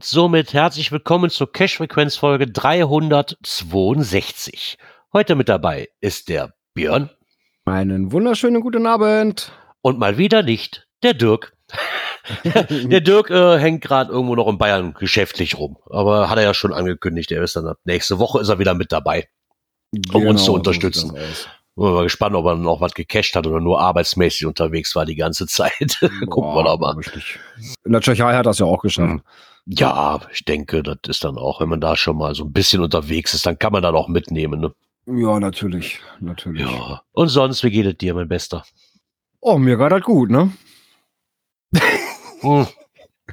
Und somit herzlich willkommen zur Cash-Frequenz-Folge 362. Heute mit dabei ist der Björn. Einen wunderschönen guten Abend. Und mal wieder nicht der Dirk. der Dirk äh, hängt gerade irgendwo noch in Bayern geschäftlich rum. Aber hat er ja schon angekündigt, er ist dann nächste Woche ist er wieder mit dabei, um Genau, uns zu unterstützen. aus. Bin mal gespannt, ob er noch was gecached hat oder nur arbeitsmäßig unterwegs war die ganze Zeit. Gucken wir Boah, doch mal. richtig. In der Tschechei hat das ja auch geschafft. Ja, ich denke, das ist dann auch, wenn man da schon mal so ein bisschen unterwegs ist, dann kann man dann auch mitnehmen. Ne? Ja, natürlich. Natürlich. Ja. Und sonst, wie geht es dir, mein Bester? Oh, mir geht das gut, ne? Hm.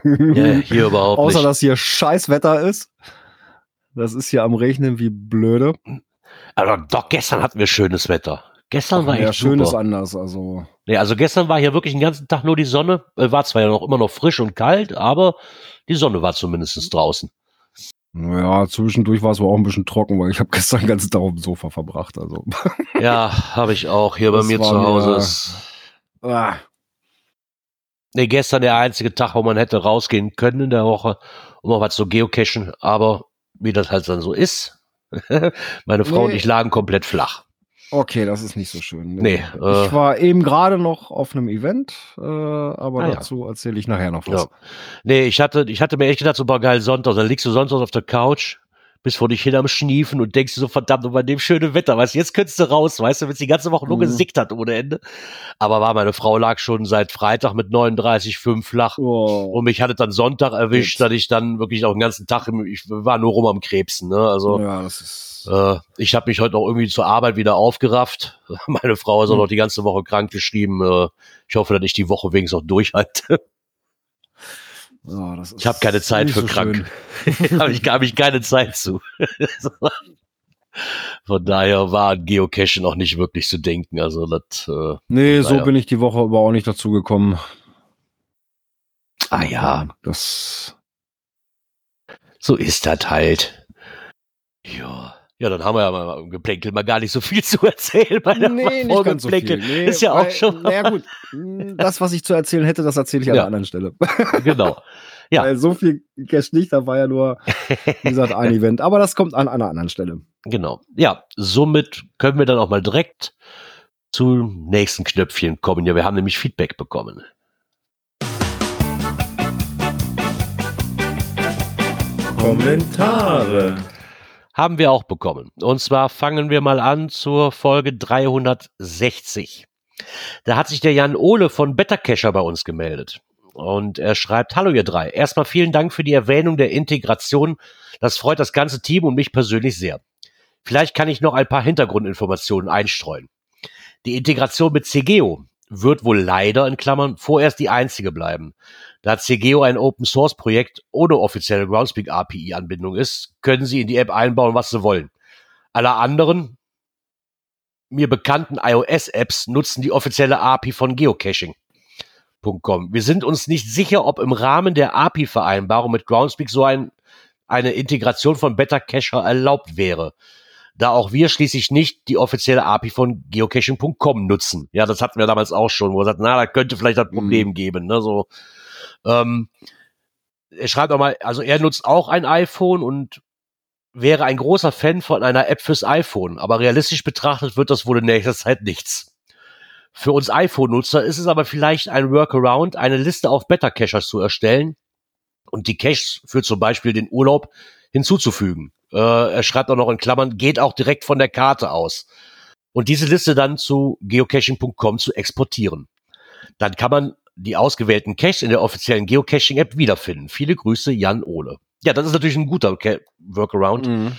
Ja, hier überhaupt Außer, nicht. dass hier scheiß Wetter ist. Das ist hier am Regnen wie blöde. Aber doch, gestern hatten wir schönes Wetter. Gestern war ja, echt schön ist super. anders. Also, Nee, also gestern war hier wirklich den ganzen Tag nur die Sonne. Äh, War zwar ja noch immer noch frisch und kalt, aber die Sonne war zumindest draußen. ja, zwischendurch war es aber auch ein bisschen trocken, weil ich habe gestern den ganzen Tag auf dem Sofa verbracht. Also, Ja, habe ich auch hier bei Das mir war zu Hause. mir- Ist, ah, nee, gestern der einzige Tag, wo man hätte rausgehen können in der Woche, um auch was zu geocachen, aber wie das halt dann so ist. Meine Frau und Nee. ich lagen komplett flach. Okay, das ist nicht so schön. Nee, äh, ich war eben gerade noch auf einem Event, äh, aber Ah, ja. dazu erzähle ich nachher noch was. Ja. Nee, ich hatte, ich hatte mir echt gedacht, so boah, geil, Sonntag, dann liegst du Sonntag auf der Couch, bist vor dich hin am Schniefen und denkst dir so, verdammt, und bei dem schönen Wetter, weißt du, jetzt könntest du raus, weißt du, wenn es die ganze Woche nur Mhm. gesickt hat ohne Ende. Aber war, meine Frau lag schon seit Freitag mit 39,5 flach. Oh. Und mich hatte dann Sonntag erwischt, Jetzt. dass ich dann wirklich auch den ganzen Tag, im, ich war nur rum am Krebsen, ne, also. ja, das ist. Äh, ich habe mich heute auch irgendwie zur Arbeit wieder aufgerafft. Meine Frau ist auch Hm. noch die ganze Woche krank geschrieben. Äh, ich hoffe, dass ich die Woche wenigstens noch durchhalte. Ist Ich habe keine Zeit für so krank. habe ich, hab ich keine Zeit zu. Von daher war an Geocachen auch nicht wirklich zu denken. Also das, äh, Nee, so bin ich die Woche aber auch nicht dazu gekommen. ah ja, Das. so ist das halt. Ja. Ja, dann haben wir ja mal im Geplänkel mal gar nicht so viel zu erzählen. Bei der Nee, nicht ganz so viel. Nee, ist ja auch weil- schon. Naja, gut. Das, was ich zu erzählen hätte, das erzähle ich an Ja. einer anderen Stelle. genau. Ja. Weil so viel Cash nicht, da war ja nur, wie gesagt, ein Event. Aber das kommt an einer anderen Stelle. Genau. Ja, somit können wir dann auch mal direkt zum nächsten Knöpfchen kommen. Ja, wir haben nämlich Feedback bekommen. Kommentare. Haben wir auch bekommen. Und zwar fangen wir mal an zur Folge 360. Da hat sich der Jan Ole von Bettercacher bei uns gemeldet. Und er schreibt, hallo ihr drei. Erstmal vielen Dank für die Erwähnung der Integration. Das freut das ganze Team und mich persönlich sehr. Vielleicht kann ich noch ein paar Hintergrundinformationen einstreuen. Die Integration mit CGO wird wohl leider in Klammern vorerst die einzige bleiben. Da CGO ein Open Source Projekt ohne offizielle Groundspeak API Anbindung ist, können Sie in die App einbauen, was Sie wollen. Alle anderen mir bekannten iOS Apps nutzen die offizielle API von geocaching.com. Wir sind uns nicht sicher, ob im Rahmen der API Vereinbarung mit Groundspeak so ein, eine Integration von Better Cacher erlaubt wäre. Da auch wir schließlich nicht die offizielle API von geocaching.com nutzen. Ja, das hatten wir damals auch schon, wo er sagt, na, da könnte vielleicht ein Problem geben, ne, so. Ähm, er schreibt auch mal, also er nutzt auch ein iPhone und wäre ein großer Fan von einer App fürs iPhone, aber realistisch betrachtet wird das wohl in nächster Zeit nichts. Für uns iPhone-Nutzer ist es aber vielleicht ein Workaround, eine Liste auf Beta-Cachers zu erstellen und die Caches für zum Beispiel den Urlaub hinzuzufügen. Äh, er schreibt auch noch in Klammern, geht auch direkt von der Karte aus. Und diese Liste dann zu geocaching.com zu exportieren. Dann kann man die ausgewählten Caches in der offiziellen Geocaching-App wiederfinden. Viele Grüße, Jan Ole. Ja, das ist natürlich ein guter Ca- Workaround. Mhm.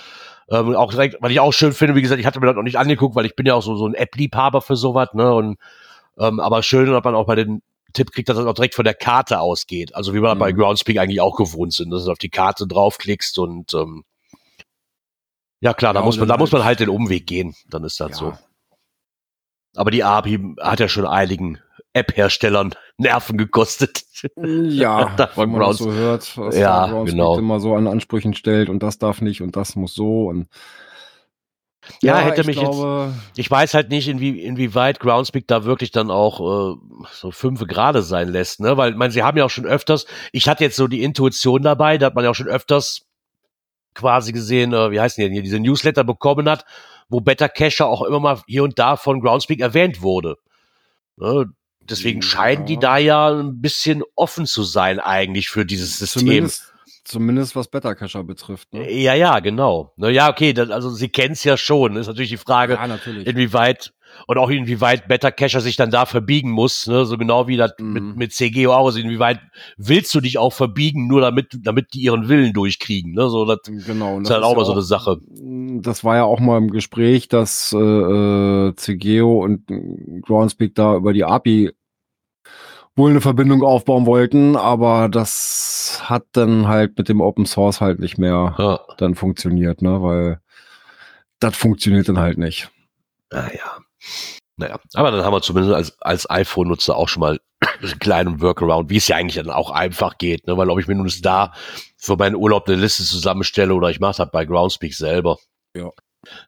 Ähm, auch direkt, weil ich auch schön finde, wie gesagt, ich hatte mir das noch nicht angeguckt, weil ich bin ja auch so, so ein App-Liebhaber für sowas, ne? Und Ähm, aber schön, dass man auch bei den Tipp kriegt, dass das auch direkt von der Karte ausgeht. Also wie wir mhm. bei Groundspeak eigentlich auch gewohnt sind, dass du auf die Karte draufklickst und ähm, ja klar, da ja, muss man, da muss man halt den Umweg gehen. Dann ist das ja. so. Aber die API hat ja schon einigen App-Herstellern Nerven gekostet. Ja, wenn man das so hört, was ja, genau. immer so an Ansprüchen stellt und das darf nicht und das muss so und ja, ja hätte mich glaube, jetzt. Ich weiß halt nicht, inwie, inwieweit Groundspeak da wirklich dann auch äh, so fünf Grade sein lässt, ne? Weil, man, sie haben ja auch schon öfters, ich hatte jetzt so die Intuition dabei, da hat man ja auch schon öfters quasi gesehen, äh, wie heißt denn hier, diese Newsletter bekommen hat, wo Better Cacher auch immer mal hier und da von Groundspeak erwähnt wurde. Ne? Deswegen scheinen die da ja ein bisschen offen zu sein eigentlich für dieses System. Zumindest, zumindest was Better Cacher betrifft. Ne? Ja, ja, genau. Na ja, okay, das, also sie kennen es ja schon. Ist natürlich die Frage, ja, inwieweit und auch inwieweit Better Cacher sich dann da verbiegen muss, ne? so genau wie das mhm. mit, mit CGO auch, also inwieweit willst du dich auch verbiegen, nur damit, damit die ihren Willen durchkriegen, ne? so das, genau, das ist halt auch mal so eine Sache. Das war ja auch mal im Gespräch, dass äh, äh CGO und Groundspeak da über die API wohl eine Verbindung aufbauen wollten, aber das hat dann halt mit dem Open Source halt nicht mehr ja. dann funktioniert, ne, weil das funktioniert dann halt nicht. Naja. Naja, aber dann haben wir zumindest als, als iPhone-Nutzer auch schon mal einen kleinen Workaround, wie es ja eigentlich dann auch einfach geht, ne? weil ob ich mir nun da für meinen Urlaub eine Liste zusammenstelle oder ich mache das bei Groundspeak selber. Ja.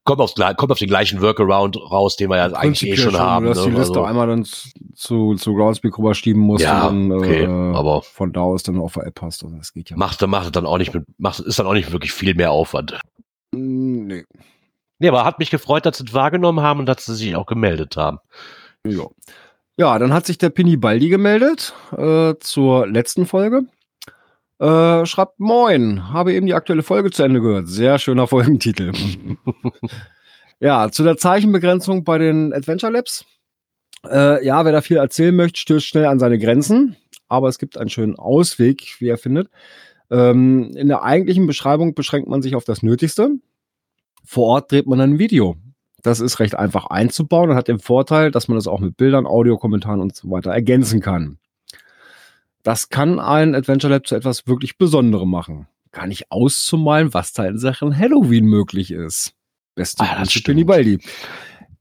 Kommt auf, kommt auf den gleichen Workaround raus, den wir ja eigentlich eh schon, schon haben. Dass ne? die Liste also, einmal dann zu, zu Groundspeak rüberschieben musst ja, und dann okay, äh, aber von da aus dann auf der App hast. Also das geht ja. Macht, macht dann auch nicht mit, macht, ist dann auch nicht wirklich viel mehr Aufwand. Mm, nee. Nee, aber hat mich gefreut, dass sie es wahrgenommen haben und dass sie sich auch gemeldet haben. Ja. Ja, dann hat sich der Pini Baldi gemeldet äh, zur letzten Folge. Äh, schreibt Moin, habe eben die aktuelle Folge zu Ende gehört. Sehr schöner Folgentitel. ja, zu der Zeichenbegrenzung bei den Adventure Labs. Äh, ja, wer da viel erzählen möchte, stößt schnell an seine Grenzen. Aber es gibt einen schönen Ausweg, wie er findet. Ähm, in der eigentlichen Beschreibung beschränkt man sich auf das Nötigste. Vor Ort dreht man ein Video. Das ist recht einfach einzubauen und hat den Vorteil, dass man das auch mit Bildern, Audiokommentaren und so weiter ergänzen kann. Das kann ein Adventure Lab zu etwas wirklich Besonderem machen. Gar nicht auszumalen, was da in Sachen Halloween möglich ist. Beste ah, das stimmt. Baldi.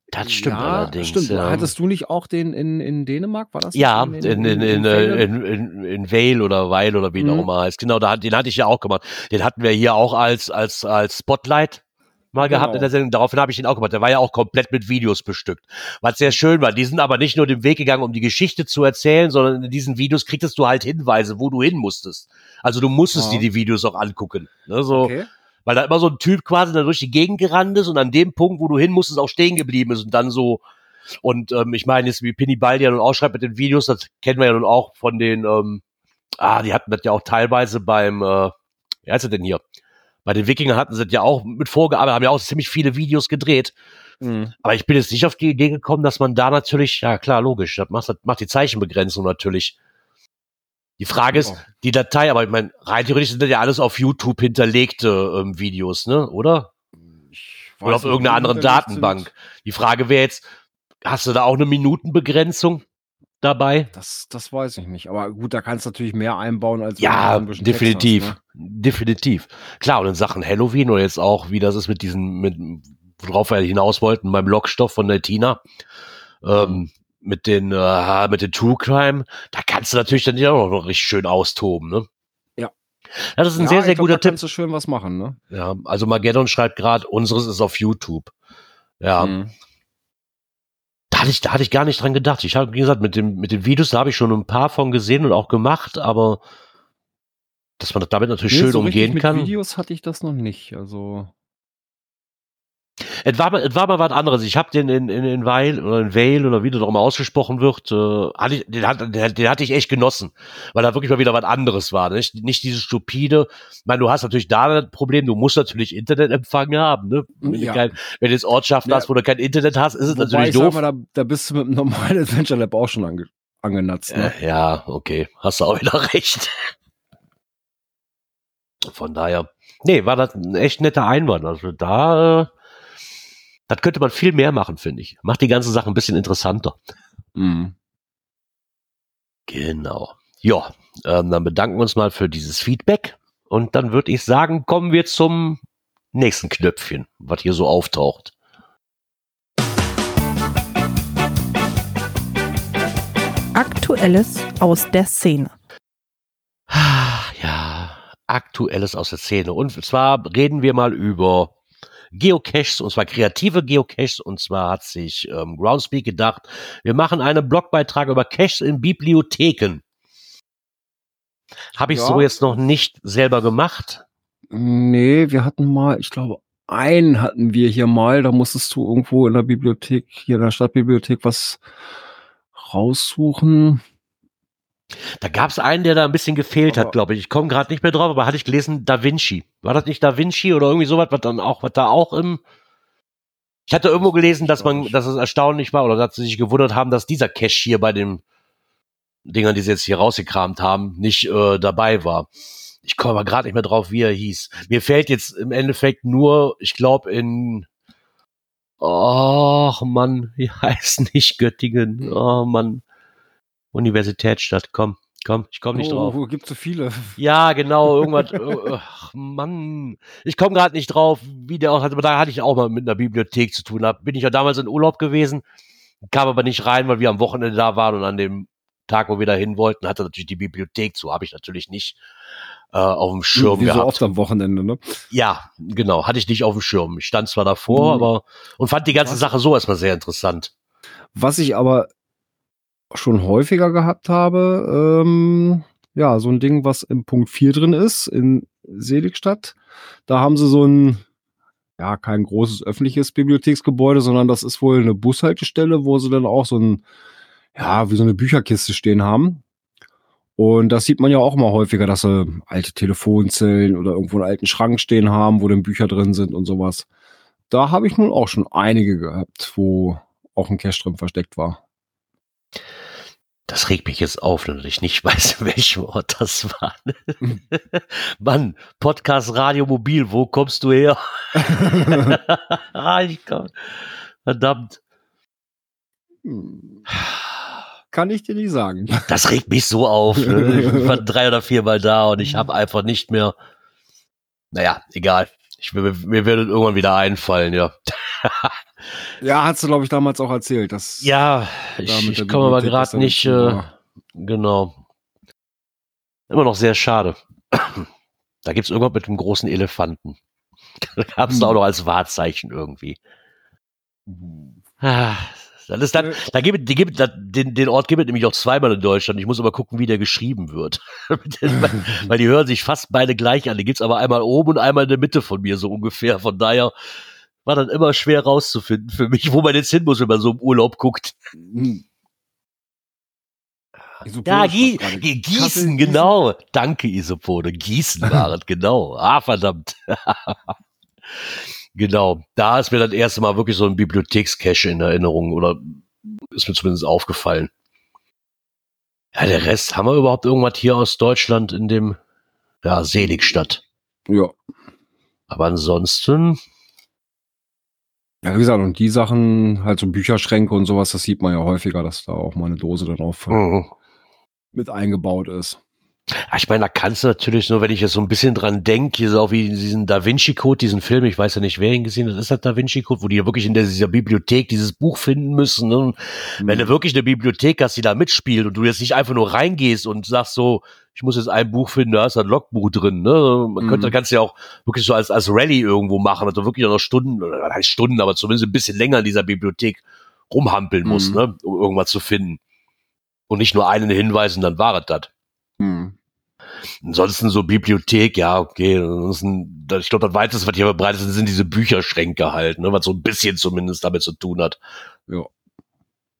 Das stimmt ja, allerdings. Stimmt. Ja. Hattest du nicht auch den in, in Dänemark? War das ja, in, in, in, in, in, in, in Vale oder Weil oder wie mhm. auch immer heißt. Genau, da, den hatte ich ja auch gemacht. Den hatten wir hier auch als, als, als Spotlight mal genau. gehabt in der Sendung. Daraufhin habe ich ihn auch gemacht. Der war ja auch komplett mit Videos bestückt. Was sehr schön war. Die sind aber nicht nur den Weg gegangen, um die Geschichte zu erzählen, sondern in diesen Videos kriegtest du halt Hinweise, wo du hin musstest. Also du musstest ja. dir die Videos auch angucken. Ne, so. Okay. Weil da immer so ein Typ quasi da durch die Gegend gerannt ist und an dem Punkt, wo du hin musstest, auch stehen geblieben ist und dann so und ähm, ich meine, jetzt wie Pinny Baldi ja nun ausschreibt mit den Videos, das kennen wir ja nun auch von den, ähm, ah, die hatten das ja auch teilweise beim, äh, wie heißt er denn hier? Bei den Wikingern hatten sie ja auch mit vorgearbeitet, haben ja auch ziemlich viele Videos gedreht. Mhm. Aber ich bin jetzt nicht auf die Idee gekommen, dass man da natürlich, ja klar, logisch, das macht, das macht die Zeichenbegrenzung natürlich. Die Frage ist, die Datei, aber ich meine, rein theoretisch sind das ja alles auf YouTube hinterlegte ähm, Videos, ne? Oder? Oder auf irgendeiner anderen Datenbank. Sind. Die Frage wäre jetzt, hast du da auch eine Minutenbegrenzung? Dabei? Das, das weiß ich nicht. Aber gut, da kannst du natürlich mehr einbauen als ja, definitiv, hast, ne? definitiv. Klar und in Sachen Halloween oder jetzt auch, wie das ist mit diesen, mit worauf wir hinaus wollten beim Lockstoff von der Tina. Ähm, mit den äh, mit den True Crime, da kannst du natürlich dann ja auch noch richtig schön austoben, ne? Ja. Das ist ein ja, sehr, sehr glaub, guter Tipp. kannst du schön was machen, ne? Ja, also Mageddon schreibt gerade, unseres ist auf YouTube. Ja. Mhm da hatte ich, da hatte ich gar nicht dran gedacht. Ich habe, wie gesagt, mit dem, mit den Videos, da habe ich schon ein paar von gesehen und auch gemacht, aber dass man damit natürlich nee, schön so umgehen kann. Mit Videos hatte ich das noch nicht, also. Es war, es war mal was anderes. Ich habe den in, in, in Weil oder in Vale oder wie das auch immer ausgesprochen wird, äh, hatte ich, den, hat, den, den hatte ich echt genossen, weil da wirklich mal wieder was anderes war. Nicht, nicht dieses stupide. Ich meine, du hast natürlich da das Problem, du musst natürlich Internetempfang haben. Ne? Wenn, ja. du kein, wenn du jetzt Ortschaften ja. hast, wo du kein Internet hast, ist es Wobei natürlich doof. Mal, da, da bist du mit einem normalen Adventure Lab auch schon ange, angenatzt. Ne? Äh, ja, okay. Hast du auch wieder recht. Von daher, nee, war das ein echt netter Einwand. Also da äh, das könnte man viel mehr machen, finde ich. Macht die ganze Sache ein bisschen interessanter. Mhm. Genau. Ja, ähm, dann bedanken wir uns mal für dieses Feedback. Und dann würde ich sagen, kommen wir zum nächsten Knöpfchen, was hier so auftaucht. Aktuelles aus der Szene. Ah, Ja, aktuelles aus der Szene. Und zwar reden wir mal über Geocaches, und zwar kreative Geocaches. Und zwar hat sich ähm, Groundspeak gedacht, wir machen einen Blogbeitrag über Caches in Bibliotheken. Habe ich Ja. so jetzt noch nicht selber gemacht. Nee, wir hatten mal, ich glaube, einen hatten wir hier mal. Da musstest du irgendwo in der Bibliothek, hier in der Stadtbibliothek, was raussuchen. Da gab es einen, der da ein bisschen gefehlt hat, glaube ich. Ich komme gerade nicht mehr drauf, aber hatte ich gelesen, Da Vinci. War das nicht Da Vinci oder irgendwie sowas, was dann auch, was da auch im. Ich hatte irgendwo gelesen, dass man, dass es erstaunlich war oder dass sie sich gewundert haben, dass dieser Cache hier bei den Dingern, die sie jetzt hier rausgekramt haben, nicht äh, dabei war. Ich komme aber gerade nicht mehr drauf, wie er hieß. Mir fällt jetzt im Endeffekt nur, ich glaube in Och Mann, wie heißt nicht Göttingen? Oh Mann. Universitätsstadt, komm, komm, ich komme nicht drauf. Oh, gibt so viele. Ja, genau, irgendwas. äh, ach, Mann. Ich komme gerade nicht drauf, wie der auch hat, aber da hatte ich auch mal mit einer Bibliothek zu tun. Da bin ich ja damals in Urlaub gewesen, kam aber nicht rein, weil wir am Wochenende da waren und an dem Tag, wo wir da hin wollten, hatte natürlich die Bibliothek zu. Habe ich natürlich nicht äh, auf dem Schirm Wie so gehabt. oft am Wochenende, ne? Ja, genau, hatte ich nicht auf dem Schirm. Ich stand zwar davor, Mhm. aber und fand die ganze Was? Sache so erstmal sehr interessant. Was ich aber schon häufiger gehabt habe, ähm, ja, so ein Ding, was im Punkt 4 drin ist, in Seligstadt. Da haben sie so ein, ja, kein großes öffentliches Bibliotheksgebäude, sondern das ist wohl eine Bushaltestelle, wo sie dann auch so ein, ja, wie so eine Bücherkiste stehen haben. Und das sieht man ja auch immer häufiger, dass sie alte Telefonzellen oder irgendwo einen alten Schrank stehen haben, wo dann Bücher drin sind und sowas. Da habe ich nun auch schon einige gehabt, wo auch ein Cache drin versteckt war. Das regt mich jetzt auf, dass ich nicht weiß, welches Wort das war. Mann, Podcast Radio Mobil, wo kommst du her? Ich komm. Verdammt. Kann ich dir nicht sagen. Das regt mich so auf. Ne? Ich war drei oder viermal da und ich habe einfach nicht mehr. Naja, egal. Ich, mir, mir wird irgendwann wieder einfallen, ja. Ja, hast du, glaube ich, damals auch erzählt. Dass Ja, ich, ich komme aber gerade nicht. Äh, genau. Immer noch sehr schade. Da gibt's irgendwas mit einem großen Elefanten. Hm. da auch noch als Wahrzeichen irgendwie. Ah, Das ist dann, da gibt, die gibt, da- den, den Ort gibt es nämlich auch zweimal in Deutschland. Ich muss aber gucken, wie der geschrieben wird. weil, die hören sich fast beide gleich an. Die gibt's aber einmal oben und einmal in der Mitte von mir, so ungefähr. Von daher war dann immer schwer rauszufinden für mich, wo man jetzt hin muss, wenn man so im Urlaub guckt. Isopor Ja, Gie gerade. Gie- Kassel, Gießen, genau. Danke, Isopode. Gießen war es, genau. Ah, verdammt. genau. Da ist mir das erste Mal wirklich so ein Bibliothekscache in Erinnerung oder ist mir zumindest aufgefallen. Ja, der Rest, haben wir überhaupt irgendwas hier aus Deutschland in dem, ja, Seligstadt? Ja. Aber ansonsten, ja, wie gesagt, und die Sachen, halt so Bücherschränke und sowas, das sieht man ja häufiger, dass da auch mal eine Dose auch mhm. mit eingebaut ist. Ich meine, da kannst du natürlich nur, wenn ich jetzt so ein bisschen dran denke, hier so auch wie diesen Da Vinci Code, diesen Film, ich weiß ja nicht, wer ihn gesehen hat, ist das Da Vinci Code, wo die ja wirklich in dieser Bibliothek dieses Buch finden müssen. Ne? Und Wenn du wirklich eine Bibliothek hast, die da mitspielt und du jetzt nicht einfach nur reingehst und sagst so, ich muss jetzt ein Buch finden, da ist ein Logbuch drin. Ne? Man könnte, Mhm. kannst du ja auch wirklich so als, als Rallye irgendwo machen, dass du wirklich noch Stunden, oder heißt Stunden, aber zumindest ein bisschen länger in dieser Bibliothek rumhampeln musst, Mhm. ne? um irgendwas zu finden. Und nicht nur einen hinweisen, dann war es das. Hm. Ansonsten so Bibliothek, ja, okay. Ansonsten, das- ich glaube, das weiteste, was hier verbreitet ist, sind diese Bücherschränke halt, ne, was so ein bisschen zumindest damit zu tun hat. Ja.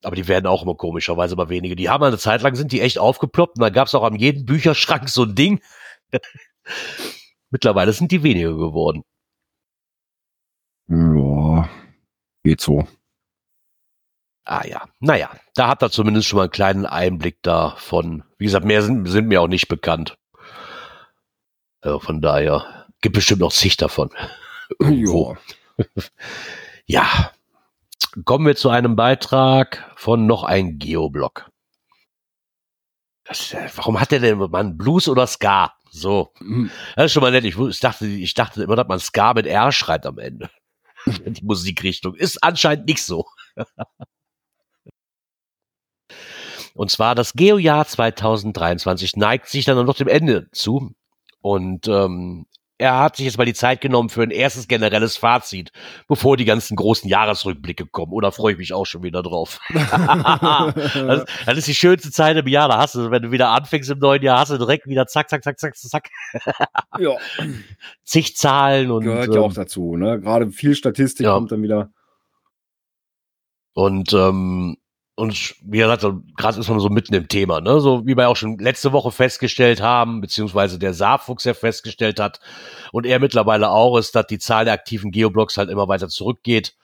Aber die werden auch immer komischerweise mal wenige. Die haben eine Zeit lang sind die echt aufgeploppt und da gab es auch an jedem Bücherschrank so ein Ding. Mittlerweile sind die weniger geworden. Ja, geht so. Ah ja, naja, da habt ihr zumindest schon mal einen kleinen Einblick davon. Wie gesagt, mehr sind, sind mir auch nicht bekannt. Ja, von daher gibt bestimmt noch zig davon. Ja. Ja, kommen wir zu einem Beitrag von noch ein Geoblog. Das, äh, warum hat der denn man Blues oder Ska? So. Mhm. Das ist schon mal nett. Ich, ich dachte, ich dachte immer, dass man Ska mit R schreibt am Ende. Die Musikrichtung. Ist anscheinend nicht so. Und zwar das Geo-Jahr 2023 neigt sich dann noch dem Ende zu. Und ähm, er hat sich jetzt mal die Zeit genommen für ein erstes generelles Fazit, bevor die ganzen großen Jahresrückblicke kommen. Oder freue ich mich auch schon wieder drauf. das, das ist die schönste Zeit im Jahr. Da hast du, wenn du wieder anfängst im neuen Jahr, hast du direkt wieder zack, zack, zack, zack, zack, ja, zig Zahlen und gehört ja auch ähm, dazu. Ne? Gerade viel Statistik Ja. kommt dann wieder. Und, ähm, und wie gesagt, gerade ist man so mitten im Thema, ne? So wie wir auch schon letzte Woche festgestellt haben, beziehungsweise der Saarfuchs ja festgestellt hat und er mittlerweile auch ist, dass die Zahl der aktiven Geoblocks halt immer weiter zurückgeht.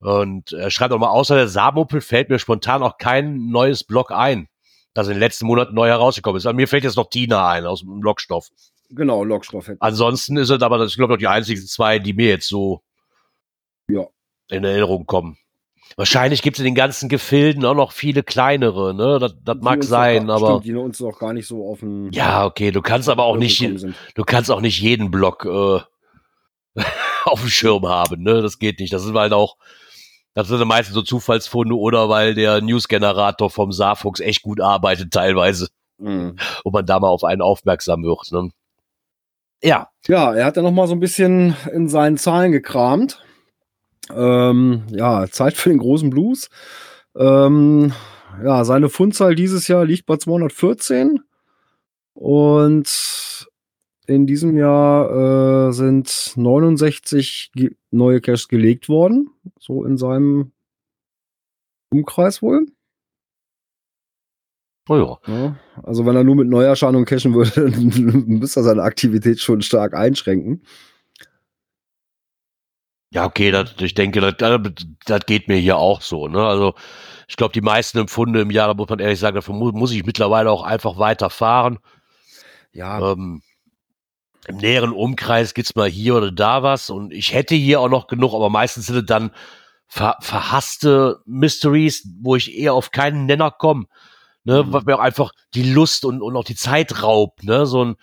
Und er schreibt auch mal, außer der Saarmuppel fällt mir spontan auch kein neues Block ein, das in den letzten Monaten neu herausgekommen ist. Also mir fällt jetzt noch Tina ein aus dem Blockstoff. Genau, Lockstoff. Ansonsten ist es aber, das, ich glaube, noch die einzigen zwei, die mir jetzt so Ja. in Erinnerung kommen. Wahrscheinlich gibt es in den ganzen Gefilden auch noch viele kleinere, ne? Das, das mag sein, noch, aber Stimmt, die uns auch gar nicht so auf den. ja, okay, du kannst aber auch nicht, du kannst auch nicht jeden Block äh, auf dem Schirm haben, ne? Das geht nicht. Das sind halt auch, das sind meistens so Zufallsfunde oder weil der News-Generator vom Saarfuchs echt gut arbeitet teilweise Mhm. und man da mal auf einen aufmerksam wird, ne? Ja, Ja, er hat dann noch mal so ein bisschen in seinen Zahlen gekramt. Ähm, ja, Zeit für den großen Blues. Ähm, ja, seine Fundzahl dieses Jahr liegt bei 214 und in diesem Jahr äh, sind 69 ge neue Caches gelegt worden, so in seinem Umkreis wohl. oh ja. Ja, also wenn er nur mit Neuerscheinungen cashen würde, dann müsste er seine Aktivität schon stark einschränken. Ja, okay, das, ich denke, das, das, geht mir hier auch so. Ne? Also ich glaube, die meisten Empfunde im Jahr, da muss man ehrlich sagen, dafür mu muss ich mittlerweile auch einfach weiterfahren. Ja, Ähm, Im näheren Umkreis gibt's mal hier oder da was und ich hätte hier auch noch genug, aber meistens sind es dann ver verhasste Mysteries, wo ich eher auf keinen Nenner komme. Ne, Mhm. was mir auch einfach die Lust und, und auch die Zeit raubt. Ne? So ein,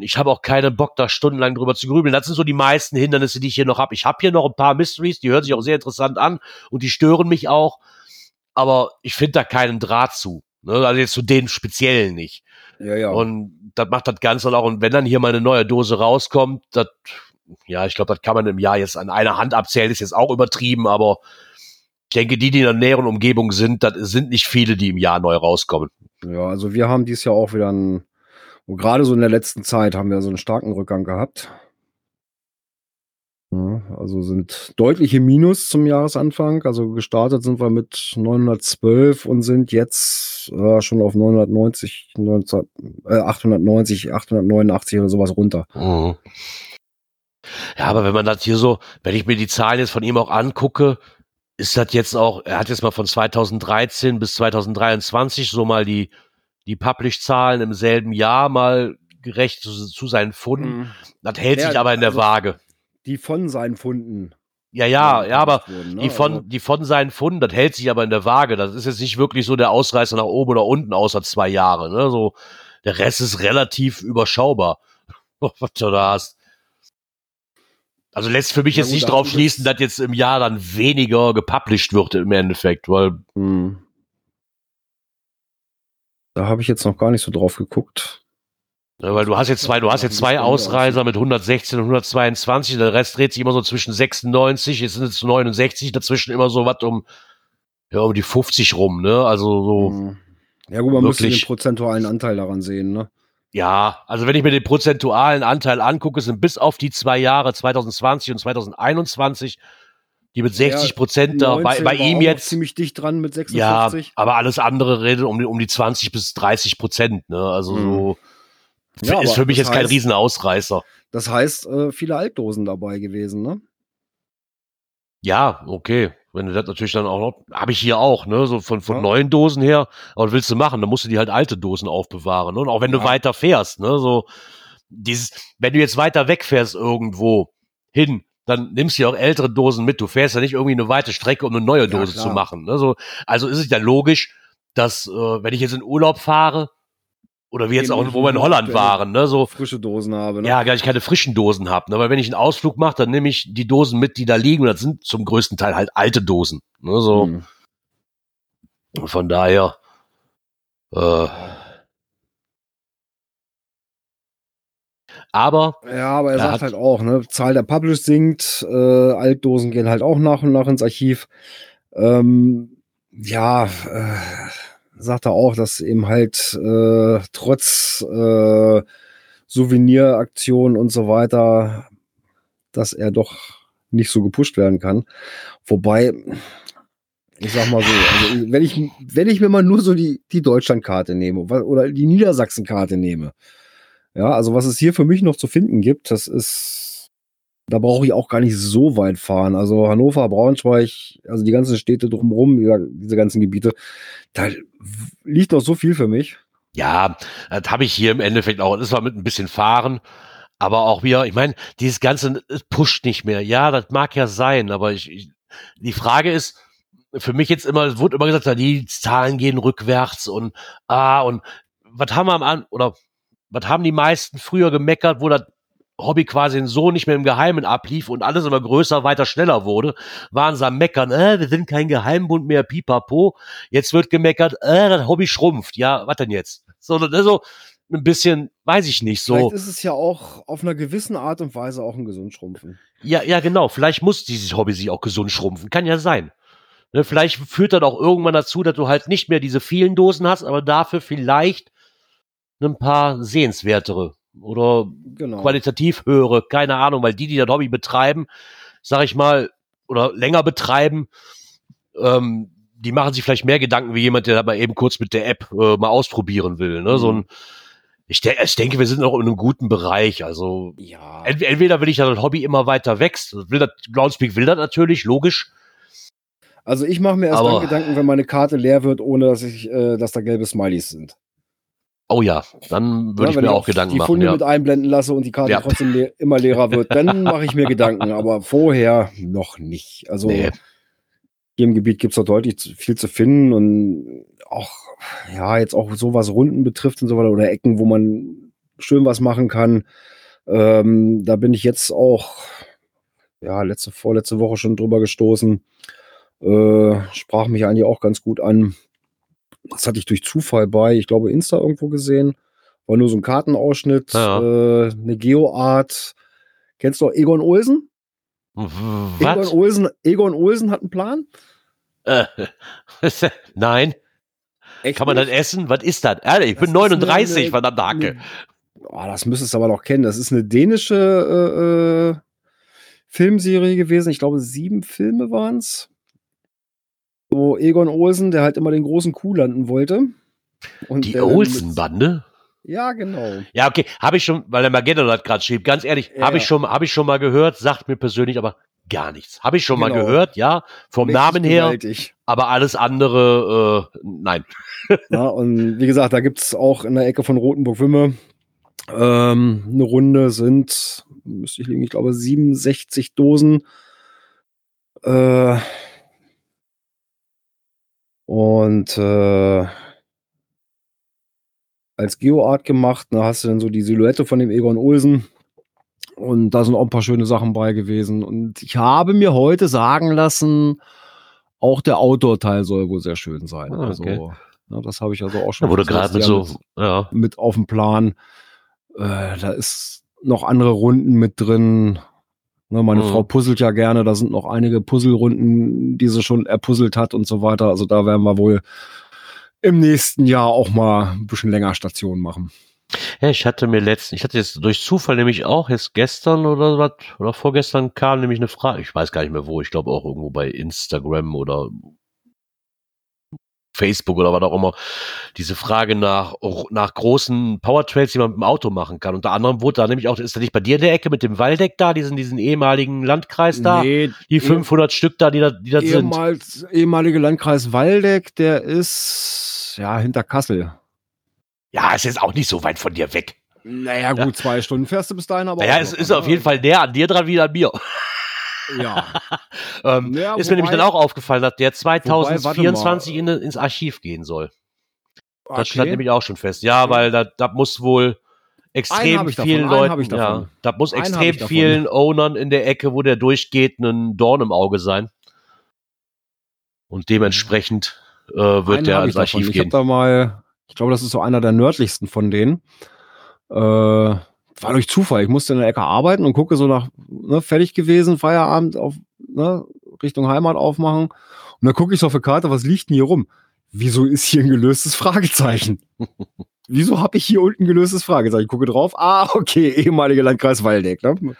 ich habe auch keinen Bock, da stundenlang drüber zu grübeln. Das sind so die meisten Hindernisse, die ich hier noch habe. Ich habe hier noch ein paar Mysteries, die hören sich auch sehr interessant an und die stören mich auch, aber ich finde da keinen Draht zu. Ne? Also jetzt zu den speziellen nicht. ja, ja. Und das macht das Ganze auch. Und wenn dann hier mal eine neue Dose rauskommt, das, ja, ich glaube, das kann man im Jahr jetzt an einer Hand abzählen, ist jetzt auch übertrieben, aber ich denke, die, die in der näheren Umgebung sind, das sind nicht viele, die im Jahr neu rauskommen. ja, also wir haben dieses Jahr auch wieder einen, und gerade so in der letzten Zeit haben wir so einen starken Rückgang gehabt. Ja, also sind deutliche Minus zum Jahresanfang. Also gestartet sind wir mit 912 und sind jetzt äh, schon auf 990, 900, äh, 890, 889 oder sowas runter. Mhm. Ja, aber wenn man das hier so, wenn ich mir die Zahlen jetzt von ihm auch angucke, ist das jetzt auch, er hat jetzt mal von 2013 bis 2023 so mal die, die Publish-Zahlen im selben Jahr mal gerecht zu, zu seinen Funden. Das hält Ja, sich aber in der also- Waage. Die von seinen Funden. Ja, ja, ja, aber wurden, ne? die von, Also, die von seinen Funden, das hält sich aber in der Waage. Das ist jetzt nicht wirklich so der Ausreißer nach oben oder unten, außer zwei Jahre. Ne? So, der Rest ist relativ überschaubar, was du da hast. Also lässt für mich Ja jetzt gut, nicht drauf schließen, das- dass jetzt im Jahr dann weniger gepublished wird im Endeffekt, weil hm. Da habe ich jetzt noch gar nicht so drauf geguckt. Ja, weil du hast jetzt zwei, du hast jetzt zwei Ausreißer mit 116 und 122, der Rest dreht sich immer so zwischen 96, jetzt sind es 69, dazwischen immer so was um, ja, um die 50 rum, ne? Also so, Hm. Ja gut, man muss Wirklich. den prozentualen Anteil daran sehen, ne? ja, also wenn ich mir den prozentualen Anteil angucke, sind bis auf die zwei Jahre 2020 und 2021, die mit 60 Prozent da, bei, 19 bei ihm jetzt, ziemlich dicht dran mit ja, 56. aber alles andere redet um, die- um die 20 bis 30 Prozent, ne? Also so, Ja, ist für mich jetzt kein heißt- Riesenausreißer. Das heißt, äh, viele Altdosen dabei gewesen, ne? Ja, okay. Wenn du das natürlich dann auch noch, habe ich hier auch, ne, so von, von Ja. neuen Dosen her. Aber was willst du machen? Dann musst du die halt alte Dosen aufbewahren. Ne? Und auch wenn du Ja. weiter fährst, ne, so dieses, wenn du jetzt weiter wegfährst irgendwo hin, dann nimmst du ja auch ältere Dosen mit. Du fährst ja nicht irgendwie eine weite Strecke, um eine neue Ja, Dose klar. zu machen. Ne? So, also ist es ja logisch, dass, äh, wenn ich jetzt in Urlaub fahre, Oder wie jetzt auch, wo wir in Holland waren, ne? So, frische Dosen habe. Ne? ja, gar nicht keine frischen Dosen habe. Ne? Weil wenn ich einen Ausflug mache, dann nehme ich die Dosen mit, die da liegen. Und das sind zum größten Teil halt alte Dosen. Ne? So, Hm. von daher. Äh, aber Ja, aber er sagt hat- halt auch, ne, Zahl der Publish sinkt, äh, Altdosen gehen halt auch nach und nach ins Archiv. Ähm, ja, äh, sagt er auch, dass eben halt äh, trotz äh, Souveniraktionen und so weiter, dass er doch nicht so gepusht werden kann. Wobei, ich sag mal so, also wenn ich, wenn ich mir mal nur so die, die Deutschlandkarte nehme oder die Niedersachsenkarte nehme, ja, also was es hier für mich noch zu finden gibt, das ist, da brauche ich auch gar nicht so weit fahren. Also Hannover, Braunschweig, also die ganzen Städte drumherum, diese ganzen Gebiete, da liegt noch so viel für mich. Ja, das habe ich hier im Endeffekt auch. Das war mit ein bisschen Fahren, aber auch wieder, ich meine, dieses Ganze pusht nicht mehr. Ja, das mag ja sein, aber ich, ich die Frage ist, für mich jetzt immer, es wurde immer gesagt, die Zahlen gehen rückwärts und ah, und was haben wir am An oder was haben die meisten früher gemeckert, wo das Hobby quasi so nicht mehr im Geheimen ablief und alles immer größer, weiter, schneller wurde, waren sie am Meckern, äh, wir sind kein Geheimbund mehr, pipapo. Jetzt wird gemeckert, äh, das Hobby schrumpft. Ja, was denn jetzt? So, das ist so ein bisschen, weiß ich nicht, so. Vielleicht ist es ja auch auf einer gewissen Art und Weise auch ein Gesundschrumpfen. Ja, ja, genau. Vielleicht muss dieses Hobby sich auch gesund schrumpfen. Kann ja sein. Ne, vielleicht führt das auch irgendwann dazu, dass du halt nicht mehr diese vielen Dosen hast, aber dafür vielleicht ein paar sehenswertere oder Genau. qualitativ höhere, keine Ahnung, weil die, die das Hobby betreiben, sag ich mal, oder länger betreiben, ähm, die machen sich vielleicht mehr Gedanken wie jemand, der da mal eben kurz mit der App äh, mal ausprobieren will. Ne? So Mhm. ein, ich, de ich denke, wir sind noch in einem guten Bereich. Also Ja. Ent entweder will ich, dass das Hobby immer weiter wächst. Das Will das, Groundspeak will das natürlich, logisch. Also ich mache mir erst Aber- dann Gedanken, wenn meine Karte leer wird, ohne dass ich, äh, dass da gelbe Smileys sind. Oh ja, dann würde Ja, ich wenn mir auch Gedanken die machen. Folie Ja. mit einblenden lasse und die Karte Ja. trotzdem le immer leerer wird, dann mache ich mir Gedanken. Aber vorher noch nicht. Also Nee. hier im Gebiet gibt es noch deutlich zu- viel zu finden und auch, ja, jetzt auch so was Runden betrifft und so weiter oder Ecken, wo man schön was machen kann. Ähm, da bin ich jetzt auch, ja, letzte, vorletzte Woche schon drüber gestoßen. Äh, sprach mich eigentlich auch ganz gut an. Das hatte ich durch Zufall bei, ich glaube, Insta irgendwo gesehen. War nur so ein Kartenausschnitt, Ja. äh, eine Geoart. Kennst du noch Egon Olsen? Egon Was? Olsen, Egon Olsen hat einen Plan. Äh, Nein. Echt Kann man das nicht? essen? Was ist das? Ehrlich, ich Das bin ist 39, eine- verdammte Hacke. eine- Oh, das müsstest du aber noch kennen. Das ist eine dänische äh, äh, Filmserie gewesen. Ich glaube, sieben Filme waren es. Wo Egon Olsen, der halt immer den großen Kuh landen wollte. Und Die mit- Olsen-Bande? Ja, genau. Ja, okay. Habe ich schon, weil der Mageddon das gerade schrieb. Ganz ehrlich, Ja. habe ich schon, habe ich schon mal gehört. Sagt mir persönlich aber gar nichts. Habe ich schon mal Genau. gehört, ja. Vom Mächtig Namen her. gewaltig. Aber alles andere, äh, nein. Ja, und wie gesagt, da gibt es auch in der Ecke von Rotenburg-Wimme ähm, eine Runde, sind, müsste ich liegen, ich glaube, 67 Dosen. Äh, und äh, als Geoart gemacht, da hast du dann so die Silhouette von dem Egon Olsen. Und da sind auch ein paar schöne Sachen bei gewesen. Und ich habe mir heute sagen lassen, auch der Outdoor-Teil soll wohl sehr schön sein. Ah, okay. Also, ja, das habe ich also auch schon Da wurde gerade mit so, ja. mit auf dem Plan. Äh, da ist noch andere Runden mit drin. Ne, meine Mhm. Frau puzzelt ja gerne. Da sind noch einige Puzzlerunden, die sie schon erpuzzelt hat und so weiter. Also da werden wir wohl im nächsten Jahr auch mal ein bisschen länger Station machen. Ja, ich hatte mir letztens, ich hatte jetzt durch Zufall nämlich auch, jetzt gestern oder was, oder vorgestern kam nämlich eine Frage, ich weiß gar nicht mehr wo, ich glaube auch irgendwo bei Instagram oder Facebook oder was auch immer, diese Frage nach, nach großen Powertrails, die man mit dem Auto machen kann. Unter anderem wurde da nämlich auch, ist da nicht bei dir in der Ecke mit dem Waldeck da, diesen, diesen ehemaligen Landkreis da, Nee, die eh- 500 Stück da, die da, die da sind. ehemals, ehemalige Landkreis Waldeck, der ist ja hinter Kassel. Ja, ist jetzt auch nicht so weit von dir weg. Naja, gut, zwei Stunden fährst du bis dahin, aber. Naja, es ist auf jeden Fall näher an dir dran wie an mir. Ja. Ähm, Ja, ist mir nämlich wobei- dann auch aufgefallen, dass der warte 2024 in, ins Archiv gehen soll. Das okay. stand nämlich auch schon fest. Ja, weil da, da muss wohl extrem vielen Leuten, ja, da muss einen extrem vielen Ownern in der Ecke, wo der durchgeht, ein Dorn im Auge sein. Und dementsprechend äh, wird einen der ans Archiv davon. gehen. Ich habe da mal, ich glaube, das ist so einer der nördlichsten von denen. Äh, war durch Zufall. Ich musste in der Ecke arbeiten und gucke so nach ne, fertig gewesen, Feierabend auf ne, Richtung Heimat aufmachen. Und dann gucke ich so auf die Karte, was liegt denn hier rum? Wieso ist hier ein gelöstes Fragezeichen? Wieso habe ich hier unten gelöstes Fragezeichen? Ich gucke drauf. Ah, okay, ehemalige Landkreis Waldeck. Ne?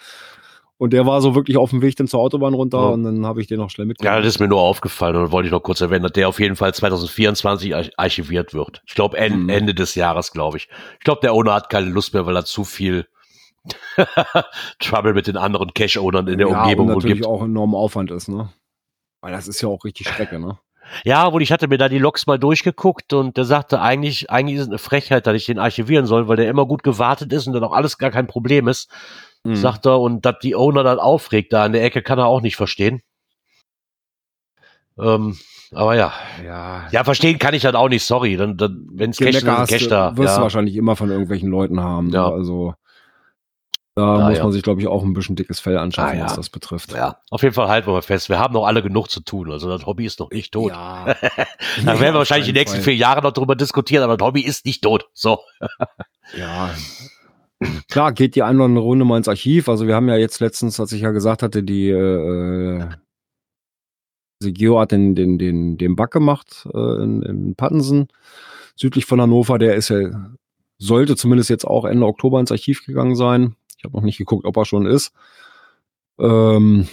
Und der war so wirklich auf dem Weg dann zur Autobahn runter ja. und dann habe ich den noch schnell mitgenommen. Ja, das ist mir nur aufgefallen und wollte ich noch kurz erwähnen, dass der auf jeden Fall 2024 archiviert wird. Ich glaube en hm. Ende des Jahres, glaube ich. Ich glaube, der Owner hat keine Lust mehr, weil er zu viel Trouble mit den anderen Cache-Ownern in der ja, Umgebung und natürlich gibt. auch enorm Aufwand ist, ne? Weil das ist ja auch richtig Strecke, ne? Ja, wohl, ich hatte mir da die Logs mal durchgeguckt und der sagte, eigentlich, eigentlich ist es eine Frechheit, dass ich den archivieren soll, weil der immer gut gewartet ist und dann auch alles gar kein Problem ist. Mhm. Sagt er, und dass die Owner dann aufregt da in der Ecke, kann er auch nicht verstehen. Ähm, aber ja. ja. Ja, verstehen kann ich dann auch nicht, sorry. Dann, dann, wenn es Cash ist, Cash da. Wirst ja. du wahrscheinlich immer von irgendwelchen Leuten haben. Ja. Also da ah, muss man sich, glaube ich, auch ein bisschen dickes Fell anschaffen, ah, was das betrifft. Ja, auf jeden Fall halten wir mal fest. Wir haben noch alle genug zu tun. Also das Hobby ist noch nicht tot. Ja. da werden wir wahrscheinlich die nächsten Fall. vier Jahre noch drüber diskutieren, aber das Hobby ist nicht tot. So. ja. Klar, geht die eine oder andere Runde mal ins Archiv. Also wir haben ja jetzt letztens, als ich ja gesagt hatte, die äh, die Geo hat den, den, den, den Bug gemacht äh, in, in Pattensen, südlich von Hannover. Der ist ja, sollte zumindest jetzt auch Ende Oktober ins Archiv gegangen sein habe noch nicht geguckt, ob er schon ist. Ähm,